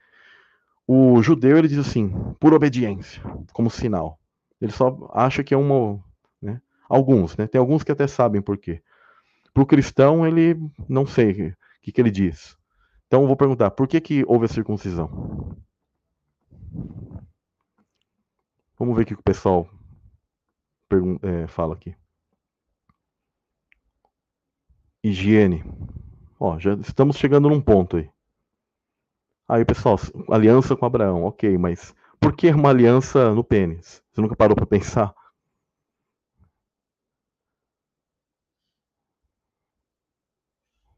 O judeu ele diz assim, por obediência, como sinal. Ele só acha que é uma. Né? Alguns, né? Tem alguns que até sabem por quê. Para o cristão, ele não sei o que, que ele diz. Então eu vou perguntar, por que, que houve a circuncisão? Vamos ver o que o pessoal é, fala aqui. Higiene. Ó, já estamos chegando num ponto aí. Aí, pessoal, aliança com Abraão, ok, mas por que uma aliança no pênis? Você nunca parou para pensar?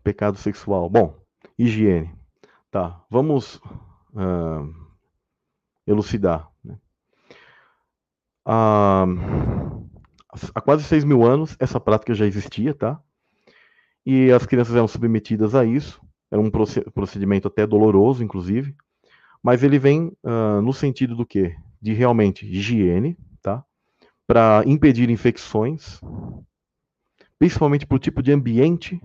Pecado sexual. Bom, higiene. Tá, vamos uh, elucidar. Né? Uh, há quase 6 mil anos, essa prática já existia, tá? E as crianças eram submetidas a isso. Era um procedimento até doloroso, inclusive. Mas ele vem uh, no sentido do quê? De realmente higiene, tá? Para impedir infecções, principalmente por tipo de ambiente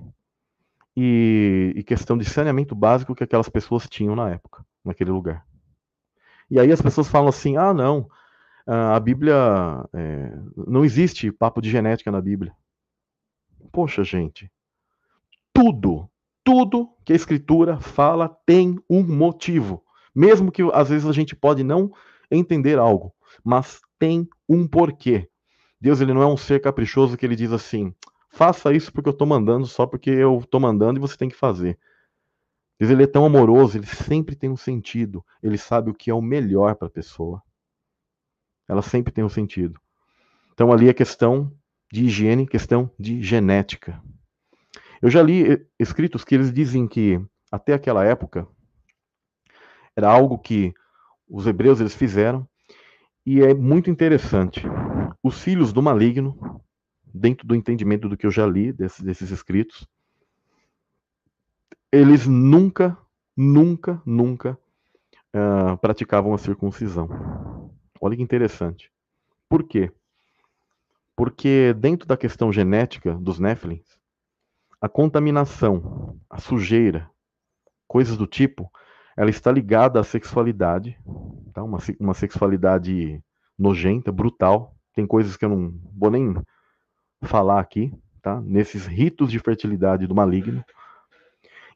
e, e, questão de saneamento básico que aquelas pessoas tinham na época, naquele lugar. E aí as pessoas falam assim: ah, não, a Bíblia. É, não existe papo de genética na Bíblia. Poxa, gente. Tudo, tudo que a Escritura fala tem um motivo. Mesmo que às vezes a gente pode não entender algo, mas tem um porquê. Deus ele não é um ser caprichoso que ele diz assim: faça isso porque eu estou mandando, só porque eu estou mandando e você tem que fazer. Deus ele é tão amoroso, ele sempre tem um sentido, ele sabe o que é o melhor para a pessoa. Ela sempre tem um sentido. Então ali é questão de higiene, questão de genética. Eu já li escritos que eles dizem que até aquela época era algo que os hebreus eles fizeram e é muito interessante. Os filhos do maligno, dentro do entendimento do que eu já li desses, desses escritos, eles nunca, nunca, nunca uh, praticavam a circuncisão. Olha que interessante. Por quê? Porque dentro da questão genética dos Néfilins, a contaminação, a sujeira, coisas do tipo, ela está ligada à sexualidade, tá? uma, uma sexualidade nojenta, brutal. Tem coisas que eu não vou nem falar aqui, tá? nesses ritos de fertilidade do maligno.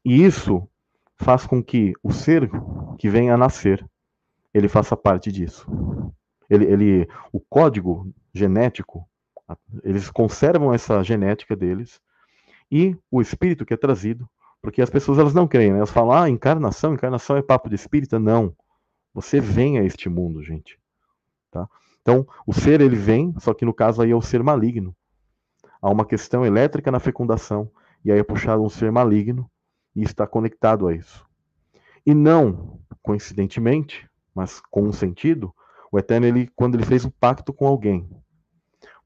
E isso faz com que o ser que venha a nascer, ele faça parte disso. Ele, ele, o código genético, eles conservam essa genética deles, e o espírito que é trazido porque as pessoas elas não creem, né? Elas falam, ah, encarnação, encarnação é papo de espírita. Não. Você vem a este mundo, gente. Tá? Então, o ser ele vem, só que no caso aí é o ser maligno. Há uma questão elétrica na fecundação, e aí é puxado um ser maligno e está conectado a isso. E não, coincidentemente, mas com um sentido, o Eterno, ele, quando ele fez um pacto com alguém,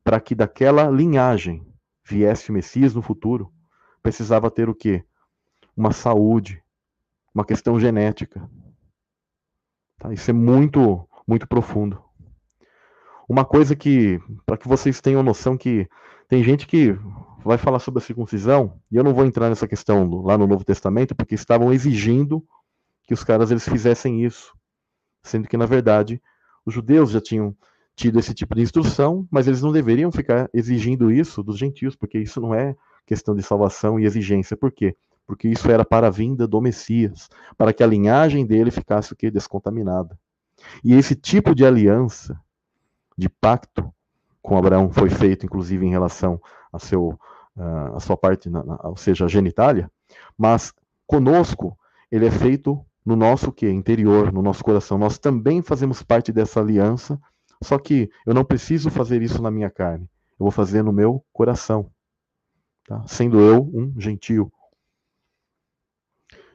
para que daquela linhagem viesse o Messias no futuro, precisava ter o quê? uma saúde, uma questão genética. Tá? Isso é muito, muito profundo. Uma coisa que, para que vocês tenham noção que tem gente que vai falar sobre a circuncisão, e eu não vou entrar nessa questão lá no Novo Testamento, porque estavam exigindo que os caras eles fizessem isso, sendo que na verdade os judeus já tinham tido esse tipo de instrução, mas eles não deveriam ficar exigindo isso dos gentios, porque isso não é questão de salvação e exigência. Por quê? porque isso era para a vinda do Messias, para que a linhagem dele ficasse o que descontaminada. E esse tipo de aliança, de pacto com Abraão foi feito, inclusive em relação a seu a sua parte, na, ou seja, a genitália, mas conosco ele é feito no nosso que interior, no nosso coração. Nós também fazemos parte dessa aliança, só que eu não preciso fazer isso na minha carne. Eu vou fazer no meu coração, tá? sendo eu um gentio,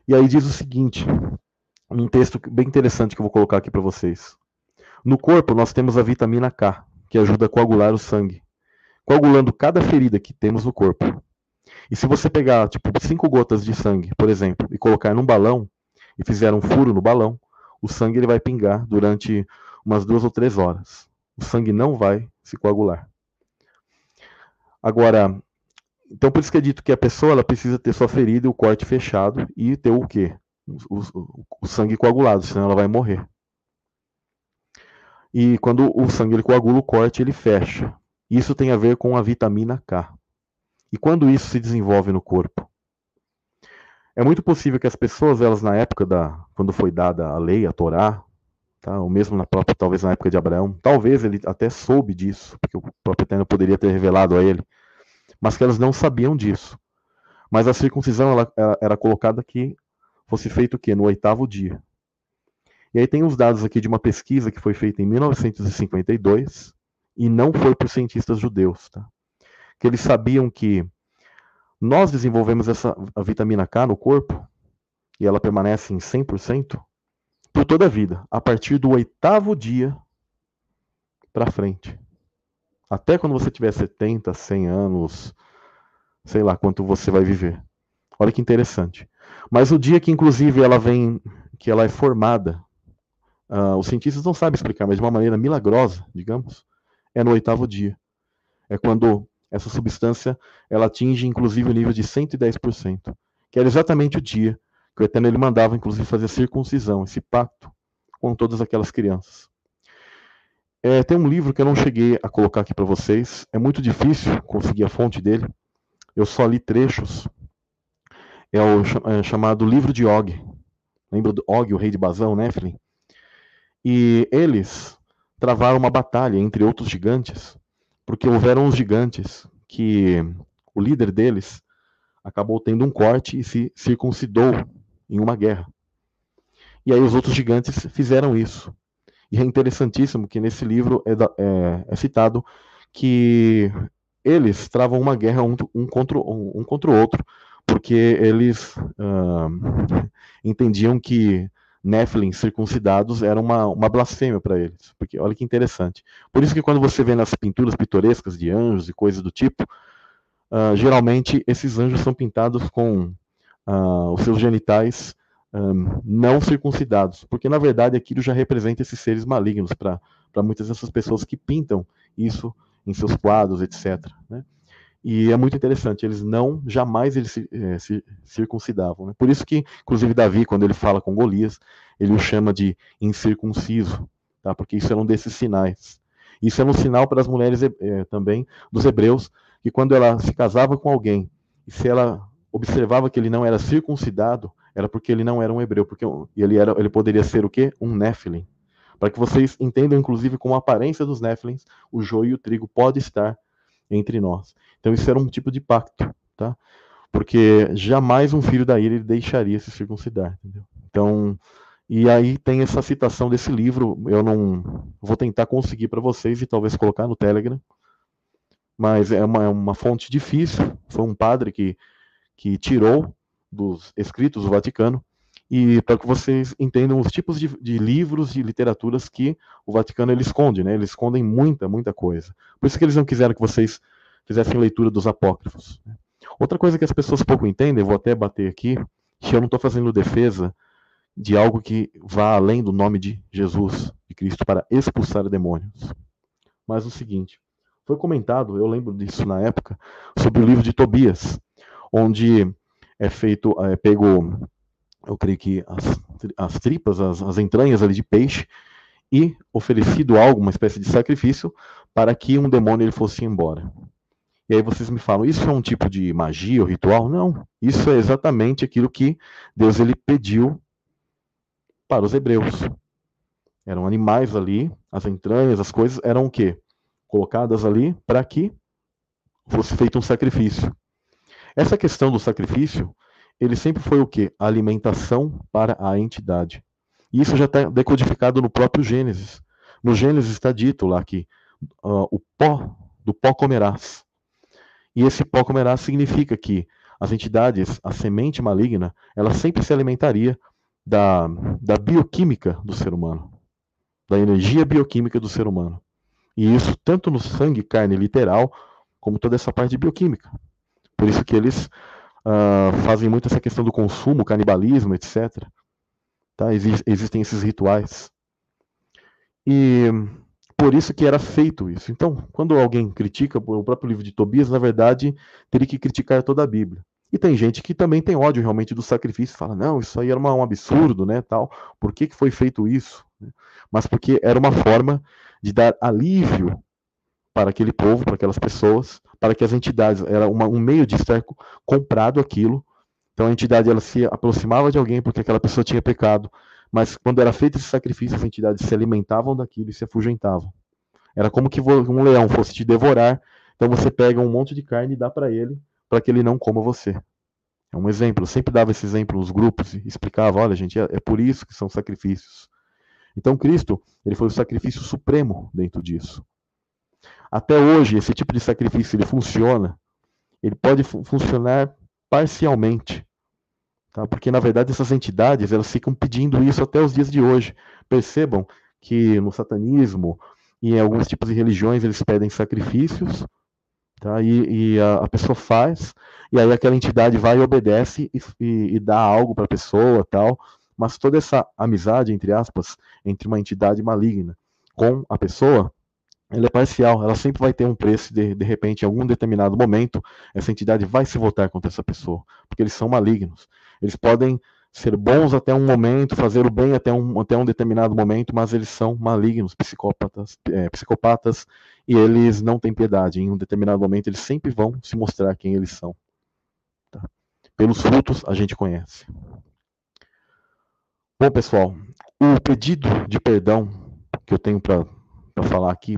e aí diz o seguinte, um texto bem interessante que eu vou colocar aqui para vocês. No corpo nós temos a vitamina K, que ajuda a coagular o sangue, coagulando cada ferida que temos no corpo. E se você pegar, tipo, cinco gotas de sangue, por exemplo, e colocar num balão, e fizer um furo no balão, o sangue ele vai pingar durante umas duas ou três horas. O sangue não vai se coagular. Agora, então, por isso que é dito que a pessoa ela precisa ter sua ferida e o corte fechado e ter o quê? O, o, o sangue coagulado, senão ela vai morrer. E quando o sangue ele coagula, o corte ele fecha. Isso tem a ver com a vitamina K. E quando isso se desenvolve no corpo? É muito possível que as pessoas, elas na época da, quando foi dada a lei, a Torá, tá? ou mesmo na própria, talvez na época de Abraão, talvez ele até soube disso, porque o próprio Eterno poderia ter revelado a ele mas que elas não sabiam disso. Mas a circuncisão ela, ela era colocada que fosse feito o quê? No oitavo dia. E aí tem os dados aqui de uma pesquisa que foi feita em 1952 e não foi por cientistas judeus, tá? Que eles sabiam que nós desenvolvemos essa a vitamina K no corpo e ela permanece em 100% por toda a vida, a partir do oitavo dia para frente. Até quando você tiver 70, 100 anos, sei lá quanto você vai viver. Olha que interessante. Mas o dia que, inclusive, ela vem, que ela é formada, uh, os cientistas não sabem explicar, mas de uma maneira milagrosa, digamos, é no oitavo dia. É quando essa substância ela atinge, inclusive, o nível de 110%, que era exatamente o dia que o Eterno ele mandava, inclusive, fazer circuncisão, esse pacto com todas aquelas crianças. É, tem um livro que eu não cheguei a colocar aqui para vocês, é muito difícil conseguir a fonte dele, eu só li trechos, é o é, chamado Livro de Og. Lembra do Og, o rei de Bazão, Nephilim? E eles travaram uma batalha entre outros gigantes, porque houveram uns gigantes que o líder deles acabou tendo um corte e se circuncidou em uma guerra. E aí os outros gigantes fizeram isso. E é interessantíssimo que nesse livro é, é, é citado que eles travam uma guerra um, um, contra, um, um contra o outro, porque eles uh, entendiam que Nephilim circuncidados era uma, uma blasfêmia para eles. Porque olha que interessante. Por isso que quando você vê nas pinturas pitorescas de anjos e coisas do tipo, uh, geralmente esses anjos são pintados com uh, os seus genitais um, não circuncidados, porque na verdade aquilo já representa esses seres malignos para muitas dessas pessoas que pintam isso em seus quadros, etc. Né? E é muito interessante, eles não, jamais eles se, é, se circuncidavam. Né? Por isso que, inclusive, Davi, quando ele fala com Golias, ele o chama de incircunciso, tá? porque isso era um desses sinais. Isso era um sinal para as mulheres é, também, dos hebreus, que quando ela se casava com alguém, e se ela observava que ele não era circuncidado, era porque ele não era um hebreu, porque ele, era, ele poderia ser o quê? Um Nephilim. Para que vocês entendam, inclusive, como a aparência dos Nephilims, o joio e o trigo pode estar entre nós. Então isso era um tipo de pacto, tá? Porque jamais um filho da ira deixaria se circuncidar, entendeu? Então, e aí tem essa citação desse livro, eu não vou tentar conseguir para vocês e talvez colocar no Telegram, mas é uma, é uma fonte difícil, foi um padre que, que tirou dos escritos do Vaticano, e para que vocês entendam os tipos de, de, livros e literaturas que o Vaticano ele esconde, né? Eles escondem muita, muita coisa. Por isso que eles não quiseram que vocês fizessem leitura dos apócrifos. Né? Outra coisa que as pessoas pouco entendem, vou até bater aqui, que eu não estou fazendo defesa de algo que vá além do nome de Jesus, de Cristo, para expulsar demônios. Mas o seguinte, foi comentado, eu lembro disso na época, sobre o livro de Tobias, onde é feito, é pego eu creio que as, as tripas, as, as entranhas ali de peixe, e oferecido algo, uma espécie de sacrifício, para que um demônio ele fosse embora. E aí vocês me falam, isso é um tipo de magia ou ritual? Não, isso é exatamente aquilo que Deus ele pediu para os hebreus. Eram animais ali, as entranhas, as coisas eram o quê? Colocadas ali para que fosse feito um sacrifício. Essa questão do sacrifício, ele sempre foi o quê? Alimentação para a entidade. E isso já está decodificado no próprio Gênesis. No Gênesis está dito lá que uh, o pó do pó comerás. E esse pó comerás significa que as entidades, a semente maligna, ela sempre se alimentaria da, da bioquímica do ser humano, da energia bioquímica do ser humano. E isso tanto no sangue, carne literal, como toda essa parte de bioquímica. Por isso que eles uh, fazem muito essa questão do consumo, canibalismo, etc. Tá? Ex existem esses rituais. E por isso que era feito isso. Então, quando alguém critica o próprio livro de Tobias, na verdade, teria que criticar toda a Bíblia. E tem gente que também tem ódio realmente do sacrifício, fala, não, isso aí era uma, um absurdo, né, tal. Por que, que foi feito isso? Mas porque era uma forma de dar alívio para aquele povo, para aquelas pessoas, para que as entidades, era uma, um meio de estar comprado aquilo. Então a entidade ela se aproximava de alguém porque aquela pessoa tinha pecado, mas quando era feito esse sacrifício, as entidades se alimentavam daquilo e se afugentavam. Era como que um leão fosse te devorar, então você pega um monte de carne e dá para ele, para que ele não coma você. É um exemplo, eu sempre dava esse exemplo nos grupos e explicava, olha gente, é, é por isso que são sacrifícios. Então Cristo, ele foi o sacrifício supremo dentro disso. Até hoje, esse tipo de sacrifício ele funciona ele pode fu funcionar parcialmente, tá? Porque na verdade essas entidades elas ficam pedindo isso até os dias de hoje. Percebam que no satanismo e em alguns tipos de religiões eles pedem sacrifícios, tá? E, e a, a, pessoa faz, e aí aquela entidade vai e obedece e, e, e dá algo para a pessoa, tal. Mas toda essa amizade entre aspas entre uma entidade maligna com a pessoa ela é parcial, ela sempre vai ter um preço de, de repente, em algum determinado momento, essa entidade vai se voltar contra essa pessoa, porque eles são malignos. Eles podem ser bons até um momento, fazer o bem até um, até um determinado momento, mas eles são malignos, psicópatas, é, psicopatas, e eles não têm piedade. Em um determinado momento, eles sempre vão se mostrar quem eles são. Tá? Pelos frutos, a gente conhece. Bom, pessoal, o pedido de perdão que eu tenho para falar aqui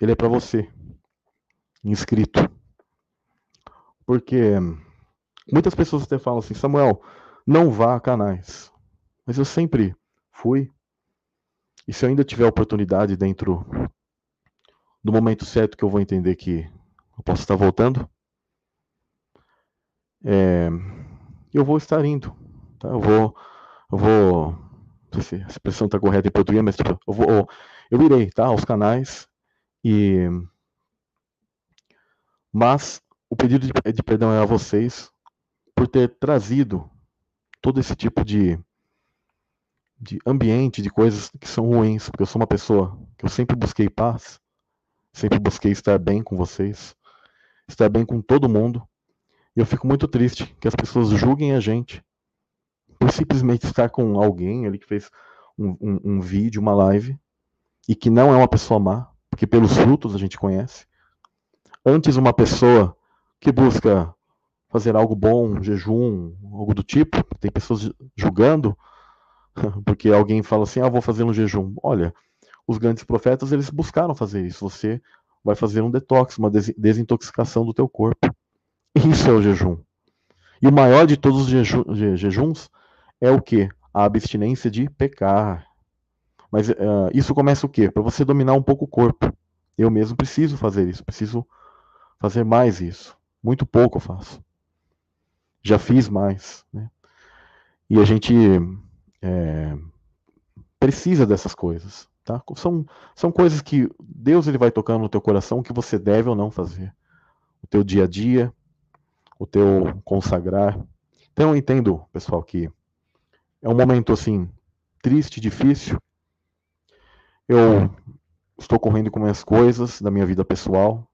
ele é para você, inscrito. Porque muitas pessoas até falam assim, Samuel, não vá a canais. Mas eu sempre fui. E se eu ainda tiver oportunidade dentro do momento certo que eu vou entender que eu posso estar voltando, é, eu vou estar indo. Tá? Eu vou. Eu vou. Não sei se a expressão está correta em português, mas tipo, eu, vou, eu irei tá, aos canais e mas o pedido de, de perdão é a vocês por ter trazido todo esse tipo de de ambiente, de coisas que são ruins, porque eu sou uma pessoa que eu sempre busquei paz, sempre busquei estar bem com vocês, estar bem com todo mundo. E eu fico muito triste que as pessoas julguem a gente por simplesmente estar com alguém ali que fez um, um, um vídeo, uma live, e que não é uma pessoa má, porque pelos frutos a gente conhece. Antes, uma pessoa que busca fazer algo bom, um jejum, algo do tipo, tem pessoas julgando, porque alguém fala assim: ah, vou fazer um jejum. Olha, os grandes profetas eles buscaram fazer isso. Você vai fazer um detox, uma desintoxicação do teu corpo. Isso é o jejum. E o maior de todos os jejuns é o que? A abstinência de pecar. Mas uh, isso começa o quê? Para você dominar um pouco o corpo. Eu mesmo preciso fazer isso, preciso fazer mais isso. Muito pouco eu faço. Já fiz mais. Né? E a gente é, precisa dessas coisas. Tá? São, são coisas que Deus ele vai tocando no teu coração que você deve ou não fazer. O teu dia a dia, o teu consagrar. Então eu entendo, pessoal, que é um momento assim triste, difícil, eu estou correndo com minhas coisas da minha vida pessoal.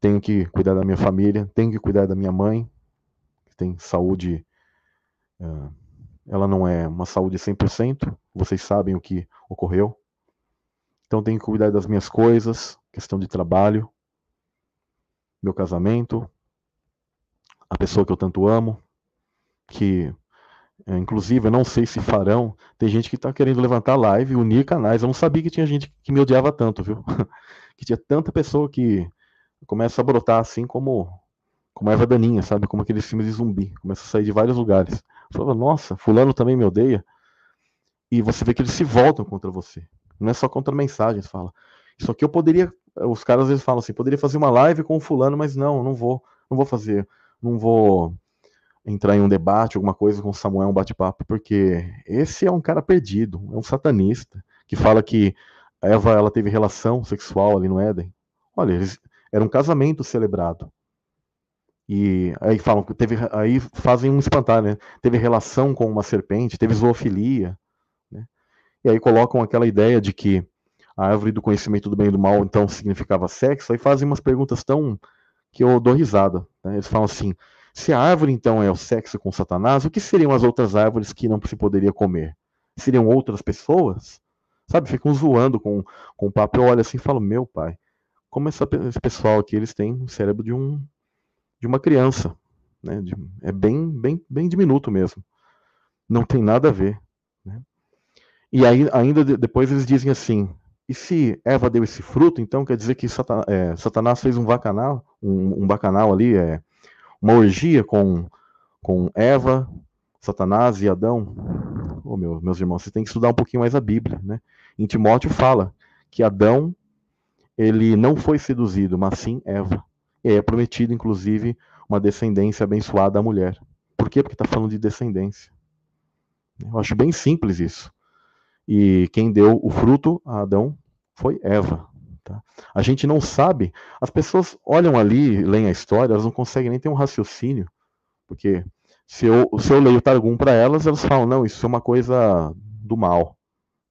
Tenho que cuidar da minha família, tenho que cuidar da minha mãe, que tem saúde. Uh, ela não é uma saúde 100%, vocês sabem o que ocorreu. Então tenho que cuidar das minhas coisas, questão de trabalho, meu casamento, a pessoa que eu tanto amo, que inclusive, eu não sei se farão. Tem gente que está querendo levantar live, unir canais. Eu não sabia que tinha gente que me odiava tanto, viu? que tinha tanta pessoa que começa a brotar assim como como erva daninha, sabe? Como aqueles filmes de zumbi. Começa a sair de vários lugares. Fala, nossa, fulano também me odeia. E você vê que eles se voltam contra você. Não é só contra mensagens, fala. Isso aqui eu poderia. Os caras às vezes falam assim, poderia fazer uma live com o fulano, mas não, não vou, não vou fazer. Não vou entrar em um debate, alguma coisa com Samuel, um bate-papo, porque esse é um cara perdido, é um satanista, que fala que Eva ela teve relação sexual ali no Éden. Olha, eles, era um casamento celebrado. E aí falam que teve, aí fazem um espantalho, né? Teve relação com uma serpente, teve zoofilia, né? E aí colocam aquela ideia de que a árvore do conhecimento do bem e do mal então significava sexo, aí fazem umas perguntas tão que eu dou risada. Né? Eles falam assim: se a árvore, então, é o sexo com Satanás, o que seriam as outras árvores que não se poderia comer? Seriam outras pessoas? Sabe, ficam zoando com, com o papo. Eu olho assim e falo, meu pai, como essa, esse pessoal aqui, eles têm o cérebro de, um, de uma criança. Né? De, é bem, bem, bem diminuto mesmo. Não tem nada a ver. Né? E aí, ainda depois eles dizem assim, e se Eva deu esse fruto, então quer dizer que Satanás, é, Satanás fez um bacanal, um, um bacanal ali, é, uma orgia com, com Eva, Satanás e Adão. Oh, meu, meus irmãos, vocês têm que estudar um pouquinho mais a Bíblia, né? Em Timóteo fala que Adão ele não foi seduzido, mas sim Eva. E é prometido, inclusive, uma descendência abençoada à mulher. Por quê? Porque está falando de descendência. Eu acho bem simples isso. E quem deu o fruto a Adão foi Eva. Tá? A gente não sabe, as pessoas olham ali, leem a história, elas não conseguem nem ter um raciocínio, porque se eu, se eu leio Targum para elas, elas falam, não, isso é uma coisa do mal.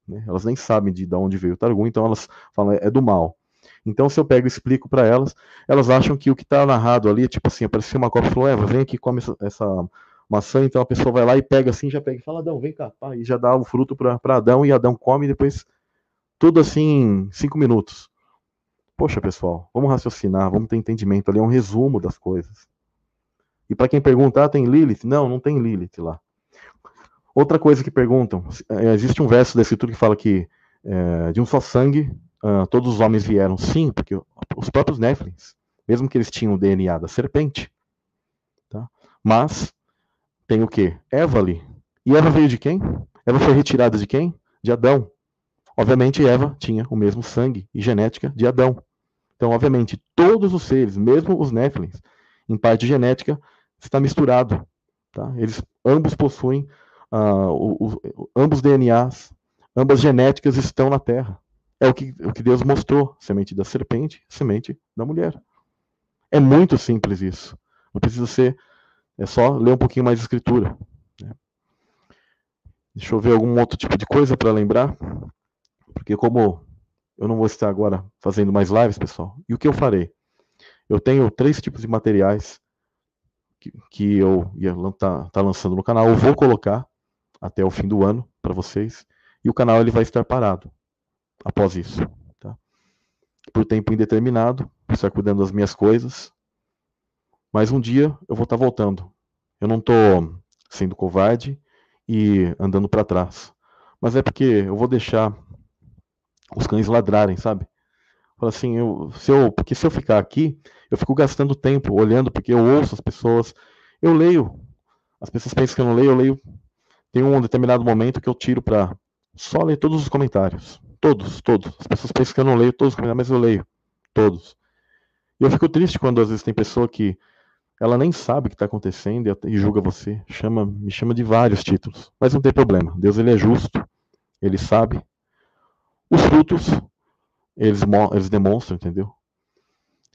Né? Elas nem sabem de, de onde veio o Targum, então elas falam, é, é do mal. Então, se eu pego e explico para elas, elas acham que o que está narrado ali, tipo assim, apareceu uma cobra e falou, Eva, vem aqui, come essa, maçã, então a pessoa vai lá e pega assim, já pega e fala, Adão, vem cá, pá, e já dá o fruto para Adão, e Adão come, e depois tudo assim cinco minutos. Poxa, pessoal, vamos raciocinar, vamos ter entendimento ali, é um resumo das coisas. E para quem perguntar, ah, tem Lilith? Não, não tem Lilith lá. Outra coisa que perguntam, é, existe um verso da escritura que fala que é, de um só sangue uh, todos os homens vieram. Sim, porque os próprios Néflins, mesmo que eles tinham o DNA da serpente, tá? mas tem o que? Eva ali. E Eva veio de quem? Eva foi retirada de quem? De Adão. Obviamente, Eva tinha o mesmo sangue e genética de Adão. Então, obviamente, todos os seres, mesmo os Néfilins, em parte genética, está misturado. Tá? Eles ambos possuem uh, o, o, ambos DNAs, ambas genéticas estão na Terra. É o que, o que Deus mostrou: semente da serpente, semente da mulher. É muito simples isso. Não precisa ser é só ler um pouquinho mais de escritura. Né? Deixa eu ver algum outro tipo de coisa para lembrar. Porque como eu não vou estar agora fazendo mais lives, pessoal, e o que eu farei? Eu tenho três tipos de materiais que, que eu ia tá, tá lançando no canal. Eu vou colocar até o fim do ano para vocês. E o canal ele vai estar parado após isso. Tá? Por tempo indeterminado, estar cuidando das minhas coisas. Mas um dia eu vou estar tá voltando. Eu não estou sendo covarde e andando para trás. Mas é porque eu vou deixar os cães ladrarem, sabe? Fala assim, eu, se eu, porque se eu ficar aqui, eu fico gastando tempo olhando, porque eu ouço as pessoas, eu leio. As pessoas pensam que eu não leio, eu leio. Tem um determinado momento que eu tiro para só ler todos os comentários. Todos, todos. As pessoas pensam que eu não leio todos os comentários, mas eu leio. Todos. E eu fico triste quando às vezes tem pessoa que ela nem sabe o que está acontecendo e julga você. Chama, me chama de vários títulos. Mas não tem problema. Deus ele é justo. Ele sabe. Os frutos, eles, eles demonstram, entendeu?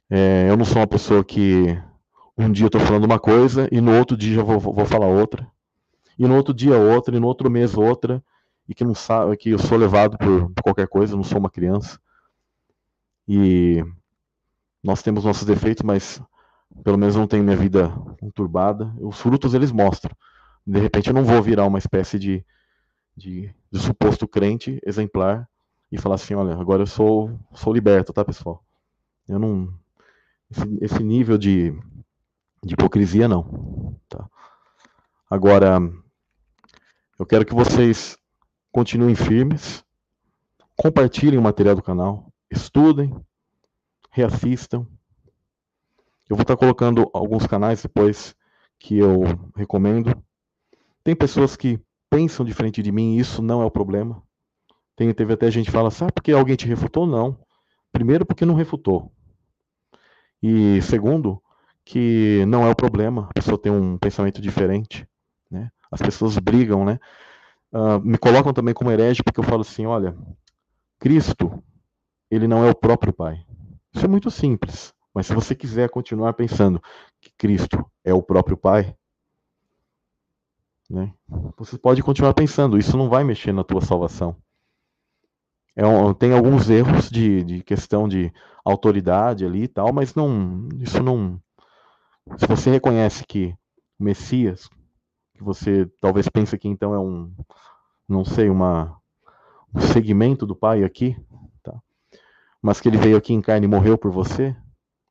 É, eu não sou uma pessoa que um dia eu estou falando uma coisa e no outro dia eu vou, vou falar outra. E no outro dia outra, e no outro mês outra. E que não sabe que eu sou levado por, por qualquer coisa, eu não sou uma criança. E nós temos nossos defeitos, mas pelo menos não tenho minha vida conturbada. Os frutos eles mostram. De repente eu não vou virar uma espécie de, de, de suposto crente exemplar e falar assim, olha, agora eu sou, sou liberto, tá, pessoal? Eu não. Esse, esse nível de, de hipocrisia, não. Tá? Agora, eu quero que vocês continuem firmes, compartilhem o material do canal, estudem, reassistam, eu vou estar colocando alguns canais depois que eu recomendo. Tem pessoas que pensam diferente de mim e isso não é o problema. Tem, teve até gente que fala, sabe porque alguém te refutou? Não. Primeiro, porque não refutou. E segundo, que não é o problema. A pessoa tem um pensamento diferente. Né? As pessoas brigam, né? Uh, me colocam também como herege porque eu falo assim, olha, Cristo, ele não é o próprio Pai. Isso é muito simples. Mas se você quiser continuar pensando que Cristo é o próprio Pai, né, você pode continuar pensando. Isso não vai mexer na tua salvação. É um, tem alguns erros de, de questão de autoridade ali e tal, mas não, isso não. Se você reconhece que o Messias, que você talvez pense que então é um, não sei, uma, um segmento do Pai aqui, tá? mas que ele veio aqui em carne e morreu por você,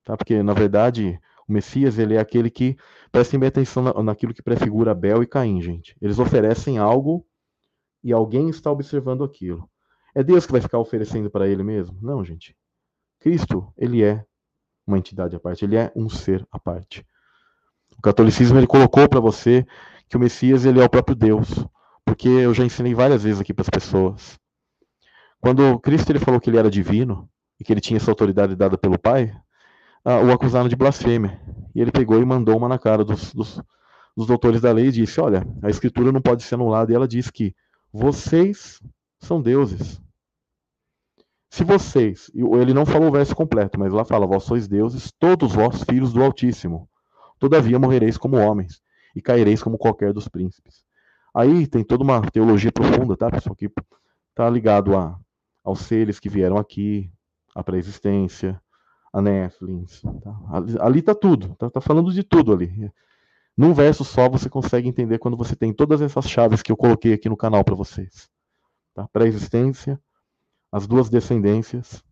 tá? Porque na verdade o Messias ele é aquele que prestem bem atenção na, naquilo que prefigura Abel e Caim, gente. Eles oferecem algo e alguém está observando aquilo. É Deus que vai ficar oferecendo para ele mesmo? Não, gente. Cristo, ele é uma entidade à parte, ele é um ser à parte. O catolicismo ele colocou para você que o Messias ele é o próprio Deus, porque eu já ensinei várias vezes aqui para as pessoas. Quando Cristo ele falou que ele era divino e que ele tinha essa autoridade dada pelo Pai, uh, o acusaram de blasfêmia. E ele pegou e mandou uma na cara dos, dos, dos doutores da lei e disse: Olha, a escritura não pode ser anulada. E ela diz que vocês são deuses. Se vocês, ele não falou o verso completo, mas lá fala: Vós sois deuses, todos vós filhos do Altíssimo. Todavia morrereis como homens e caireis como qualquer dos príncipes. Aí tem toda uma teologia profunda, tá, pessoal, que está ligado a, aos seres que vieram aqui, a pré-existência, a Néflins. Tá? Ali está tudo, está tá falando de tudo ali. Num verso só você consegue entender quando você tem todas essas chaves que eu coloquei aqui no canal para vocês. Tá? Pré-existência, as duas descendências,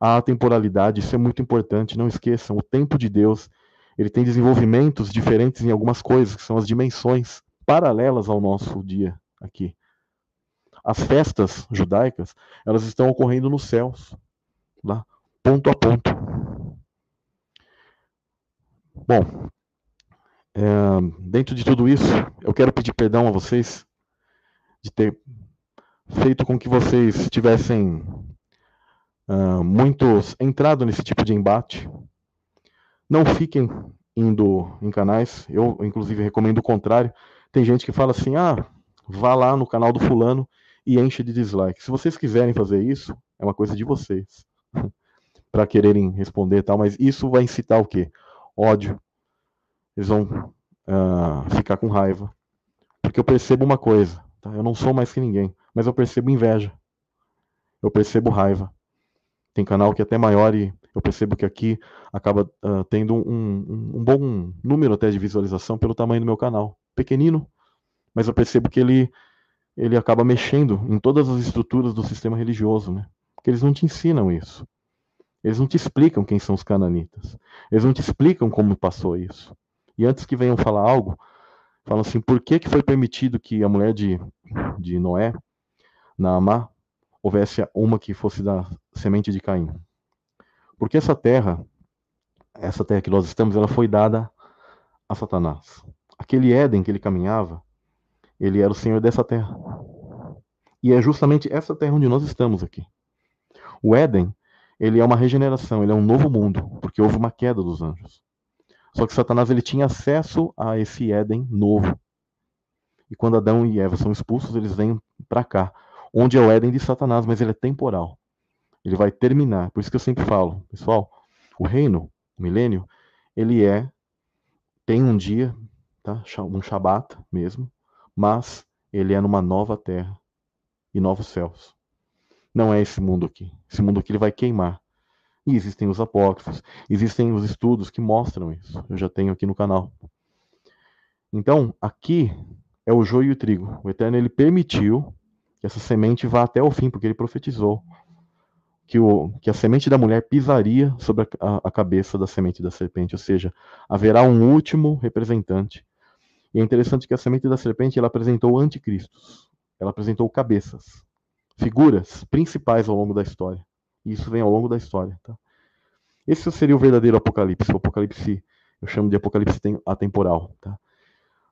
a temporalidade, isso é muito importante, não esqueçam, o tempo de Deus, ele tem desenvolvimentos diferentes em algumas coisas, que são as dimensões paralelas ao nosso dia aqui. As festas judaicas, elas estão ocorrendo nos céus, lá, ponto a ponto. Bom, é, dentro de tudo isso, eu quero pedir perdão a vocês de ter feito com que vocês tivessem uh, muitos entrado nesse tipo de embate. Não fiquem indo em canais, eu inclusive recomendo o contrário. Tem gente que fala assim: ah, vá lá no canal do fulano e enche de dislike. Se vocês quiserem fazer isso, é uma coisa de vocês. para quererem responder tal, mas isso vai incitar o quê? Ódio. Eles vão uh, ficar com raiva. Porque eu percebo uma coisa, tá? eu não sou mais que ninguém, mas eu percebo inveja. Eu percebo raiva. Tem canal que é até maior e eu percebo que aqui acaba uh, tendo um, um, um bom número até de visualização pelo tamanho do meu canal. Pequenino, mas eu percebo que ele ele acaba mexendo em todas as estruturas do sistema religioso, né? Porque eles não te ensinam isso. Eles não te explicam quem são os cananitas. Eles não te explicam como passou isso. E antes que venham falar algo, falam assim: por que, que foi permitido que a mulher de, de Noé, Naamá, houvesse uma que fosse da semente de Caim? Porque essa terra, essa terra que nós estamos, ela foi dada a Satanás. Aquele Éden que ele caminhava, ele era o senhor dessa terra. E é justamente essa terra onde nós estamos aqui. O Éden, ele é uma regeneração, ele é um novo mundo, porque houve uma queda dos anjos. Só que Satanás ele tinha acesso a esse Éden novo. E quando Adão e Eva são expulsos, eles vêm para cá, onde é o Éden de Satanás, mas ele é temporal. Ele vai terminar. Por isso que eu sempre falo, pessoal, o reino, o milênio, ele é tem um dia, tá? Um Shabat mesmo, mas ele é numa nova terra e novos céus. Não é esse mundo aqui. Esse mundo aqui ele vai queimar. E existem os apócrifos, existem os estudos que mostram isso. Eu já tenho aqui no canal. Então, aqui é o joio e o trigo. O Eterno ele permitiu que essa semente vá até o fim, porque ele profetizou que, o, que a semente da mulher pisaria sobre a, a, cabeça da semente da serpente, ou seja, haverá um último representante e é interessante que a semente da serpente ela apresentou anticristos. Ela apresentou cabeças, figuras principais ao longo da história. E isso vem ao longo da história. Tá? Esse seria o verdadeiro apocalipse. O apocalipse, eu chamo de apocalipse atemporal. Tá?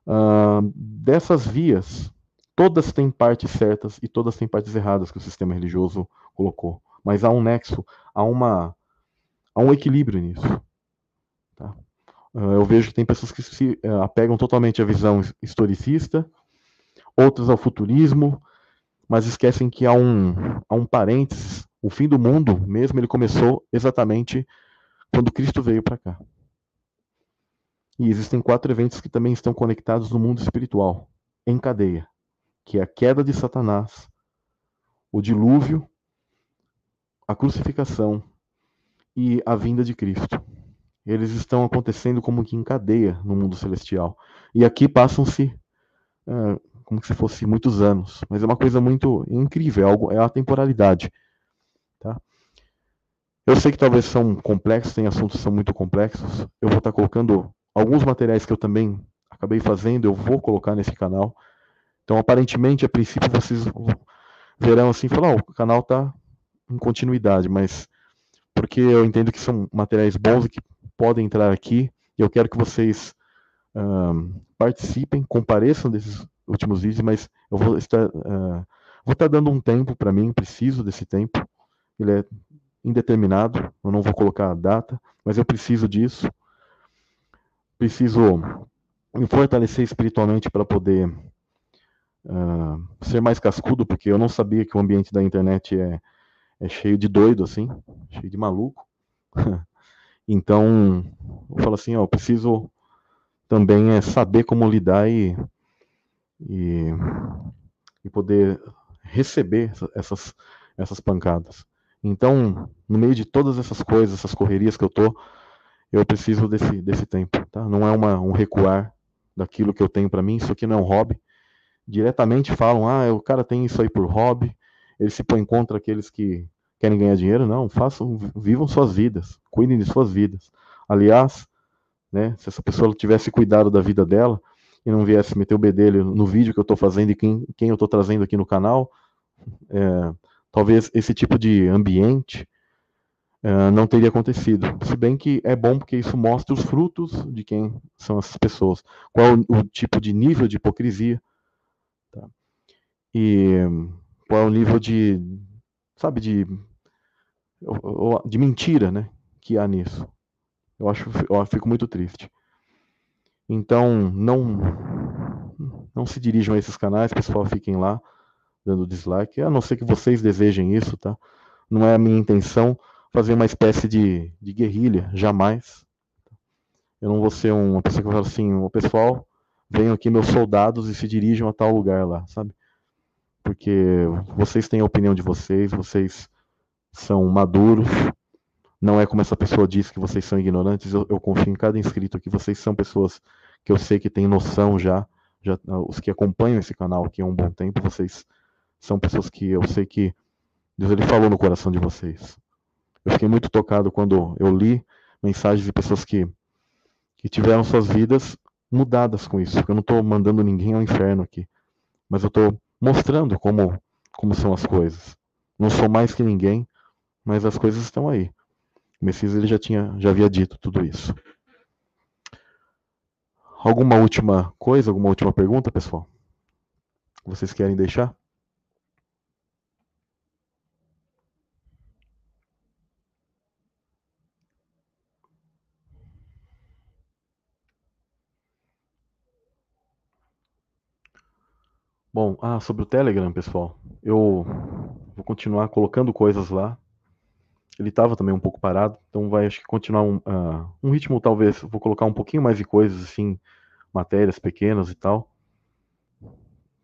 Uh, dessas vias, todas têm partes certas e todas têm partes erradas que o sistema religioso colocou. Mas há um nexo, há, uma, há um equilíbrio nisso. Tá? Ah, eu vejo que tem pessoas que se eh, apegam totalmente à visão historicista, outras ao futurismo, mas esquecem que há um, há um parênteses. O fim do mundo, mesmo, ele começou exatamente quando Cristo veio para cá. E existem quatro eventos que também estão conectados no mundo espiritual, em cadeia, que é a queda de Satanás, o dilúvio, a crucificação e a vinda de Cristo. Eles estão acontecendo como que em cadeia no mundo celestial. E aqui passam-se é, como se fosse muitos anos. Mas é uma coisa muito incrível, é, algo, é a temporalidade. Tá? Eu sei que talvez são complexos, tem assuntos que são muito complexos. Eu vou estar colocando alguns materiais que eu também acabei fazendo, eu vou colocar nesse canal. Então, aparentemente, a princípio, vocês verão assim, falar, oh, o canal está em continuidade, mas porque eu entendo que são materiais bons e que podem entrar aqui. Eu quero que vocês um, participem, compareçam desses últimos vídeos, mas eu vou estar, uh, vou estar dando um tempo para mim, preciso desse tempo. Ele é indeterminado, eu não vou colocar a data, mas eu preciso disso. Preciso me fortalecer espiritualmente para poder uh, ser mais cascudo, porque eu não sabia que o ambiente da internet é, é cheio de doido, assim, cheio de maluco. então, eu falo assim, ó, eu preciso também é saber como lidar e, e, e poder receber essas, essas pancadas. Então, no meio de todas essas coisas, essas correrias que eu tô, eu preciso desse, desse tempo, tá? Não é uma, um recuar daquilo que eu tenho para mim, isso aqui não é um hobby. Diretamente falam, ah, o cara tem isso aí por hobby, ele se põe contra aqueles que querem ganhar dinheiro. Não, façam, vivam suas vidas, cuidem de suas vidas. Aliás, né, se essa pessoa tivesse cuidado da vida dela e não viesse meter o bedelho no vídeo que eu estou fazendo e quem, quem eu estou trazendo aqui no canal, é, talvez esse tipo de ambiente uh, não teria acontecido. Se bem que é bom porque isso mostra os frutos de quem são essas pessoas, qual o, o tipo de nível de hipocrisia? E qual é o nível de, sabe, de, de mentira, né, que há nisso. Eu acho, eu fico muito triste. Então, não, não se dirijam a esses canais, pessoal, fiquem lá dando dislike, a não ser que vocês desejem isso, tá? Não é a minha intenção fazer uma espécie de, de guerrilha, jamais. Eu não vou ser uma pessoa que fala assim, o pessoal, venham aqui meus soldados e se dirijam a tal lugar lá, sabe? Porque vocês têm a opinião de vocês, vocês são maduros, não é como essa pessoa diz que vocês são ignorantes, eu, eu confio em cada inscrito aqui, vocês são pessoas que eu sei que têm noção já, já os que acompanham esse canal aqui há um bom tempo, vocês são pessoas que eu sei que Deus ele falou no coração de vocês. Eu fiquei muito tocado quando eu li mensagens de pessoas que, que tiveram suas vidas mudadas com isso. Eu não estou mandando ninguém ao inferno aqui, mas eu estou mostrando como, como são as coisas. Não sou mais que ninguém, mas as coisas estão aí. O Messias ele já tinha, já havia dito tudo isso. Alguma última coisa, alguma última pergunta, pessoal? Vocês querem deixar? Bom, ah, sobre o Telegram, pessoal, eu vou continuar colocando coisas lá. Ele estava também um pouco parado, então vai acho que continuar um, uh, um ritmo talvez. Vou colocar um pouquinho mais de coisas assim, matérias pequenas e tal.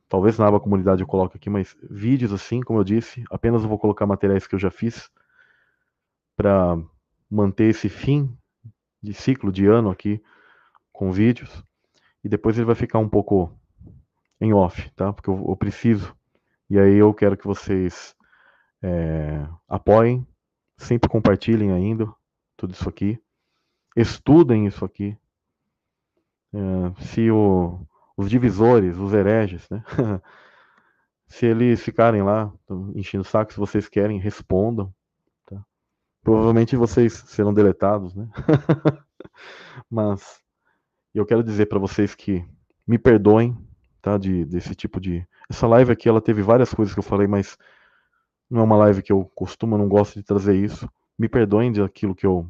Talvez na aba comunidade eu coloque aqui, mas vídeos assim, como eu disse, apenas eu vou colocar materiais que eu já fiz para manter esse fim de ciclo de ano aqui com vídeos. E depois ele vai ficar um pouco em off, tá? Porque eu, eu preciso. E aí eu quero que vocês é, apoiem, sempre compartilhem ainda tudo isso aqui, estudem isso aqui. É, se o, os divisores, os hereges, né? se eles ficarem lá enchendo o saco, se vocês querem, respondam. Tá? Provavelmente vocês serão deletados, né? Mas eu quero dizer para vocês que me perdoem tá? De, desse tipo de. Essa live aqui, ela teve várias coisas que eu falei, mas não é uma live que eu costumo, não gosto de trazer isso. Me perdoem de aquilo que eu,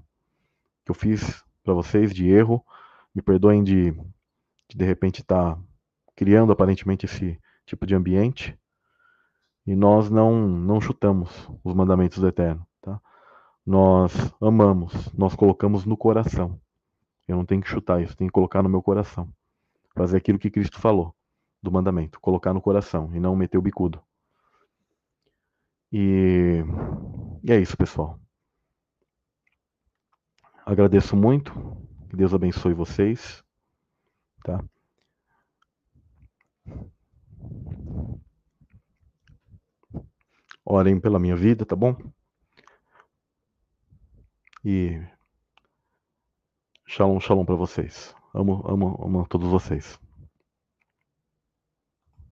que eu fiz para vocês, de erro. Me perdoem de, de, de repente, estar tá criando aparentemente esse tipo de ambiente. E nós não, não chutamos os mandamentos do Eterno. Tá? Nós amamos, nós colocamos no coração. Eu não tenho que chutar isso, tenho que colocar no meu coração. Fazer aquilo que Cristo falou do mandamento, colocar no coração e não meter o bicudo. E, e é isso, pessoal. Agradeço muito. Que Deus abençoe vocês. Tá? Orem pela minha vida, tá bom? E shalom, shalom para vocês. Amo, amo, amo todos vocês.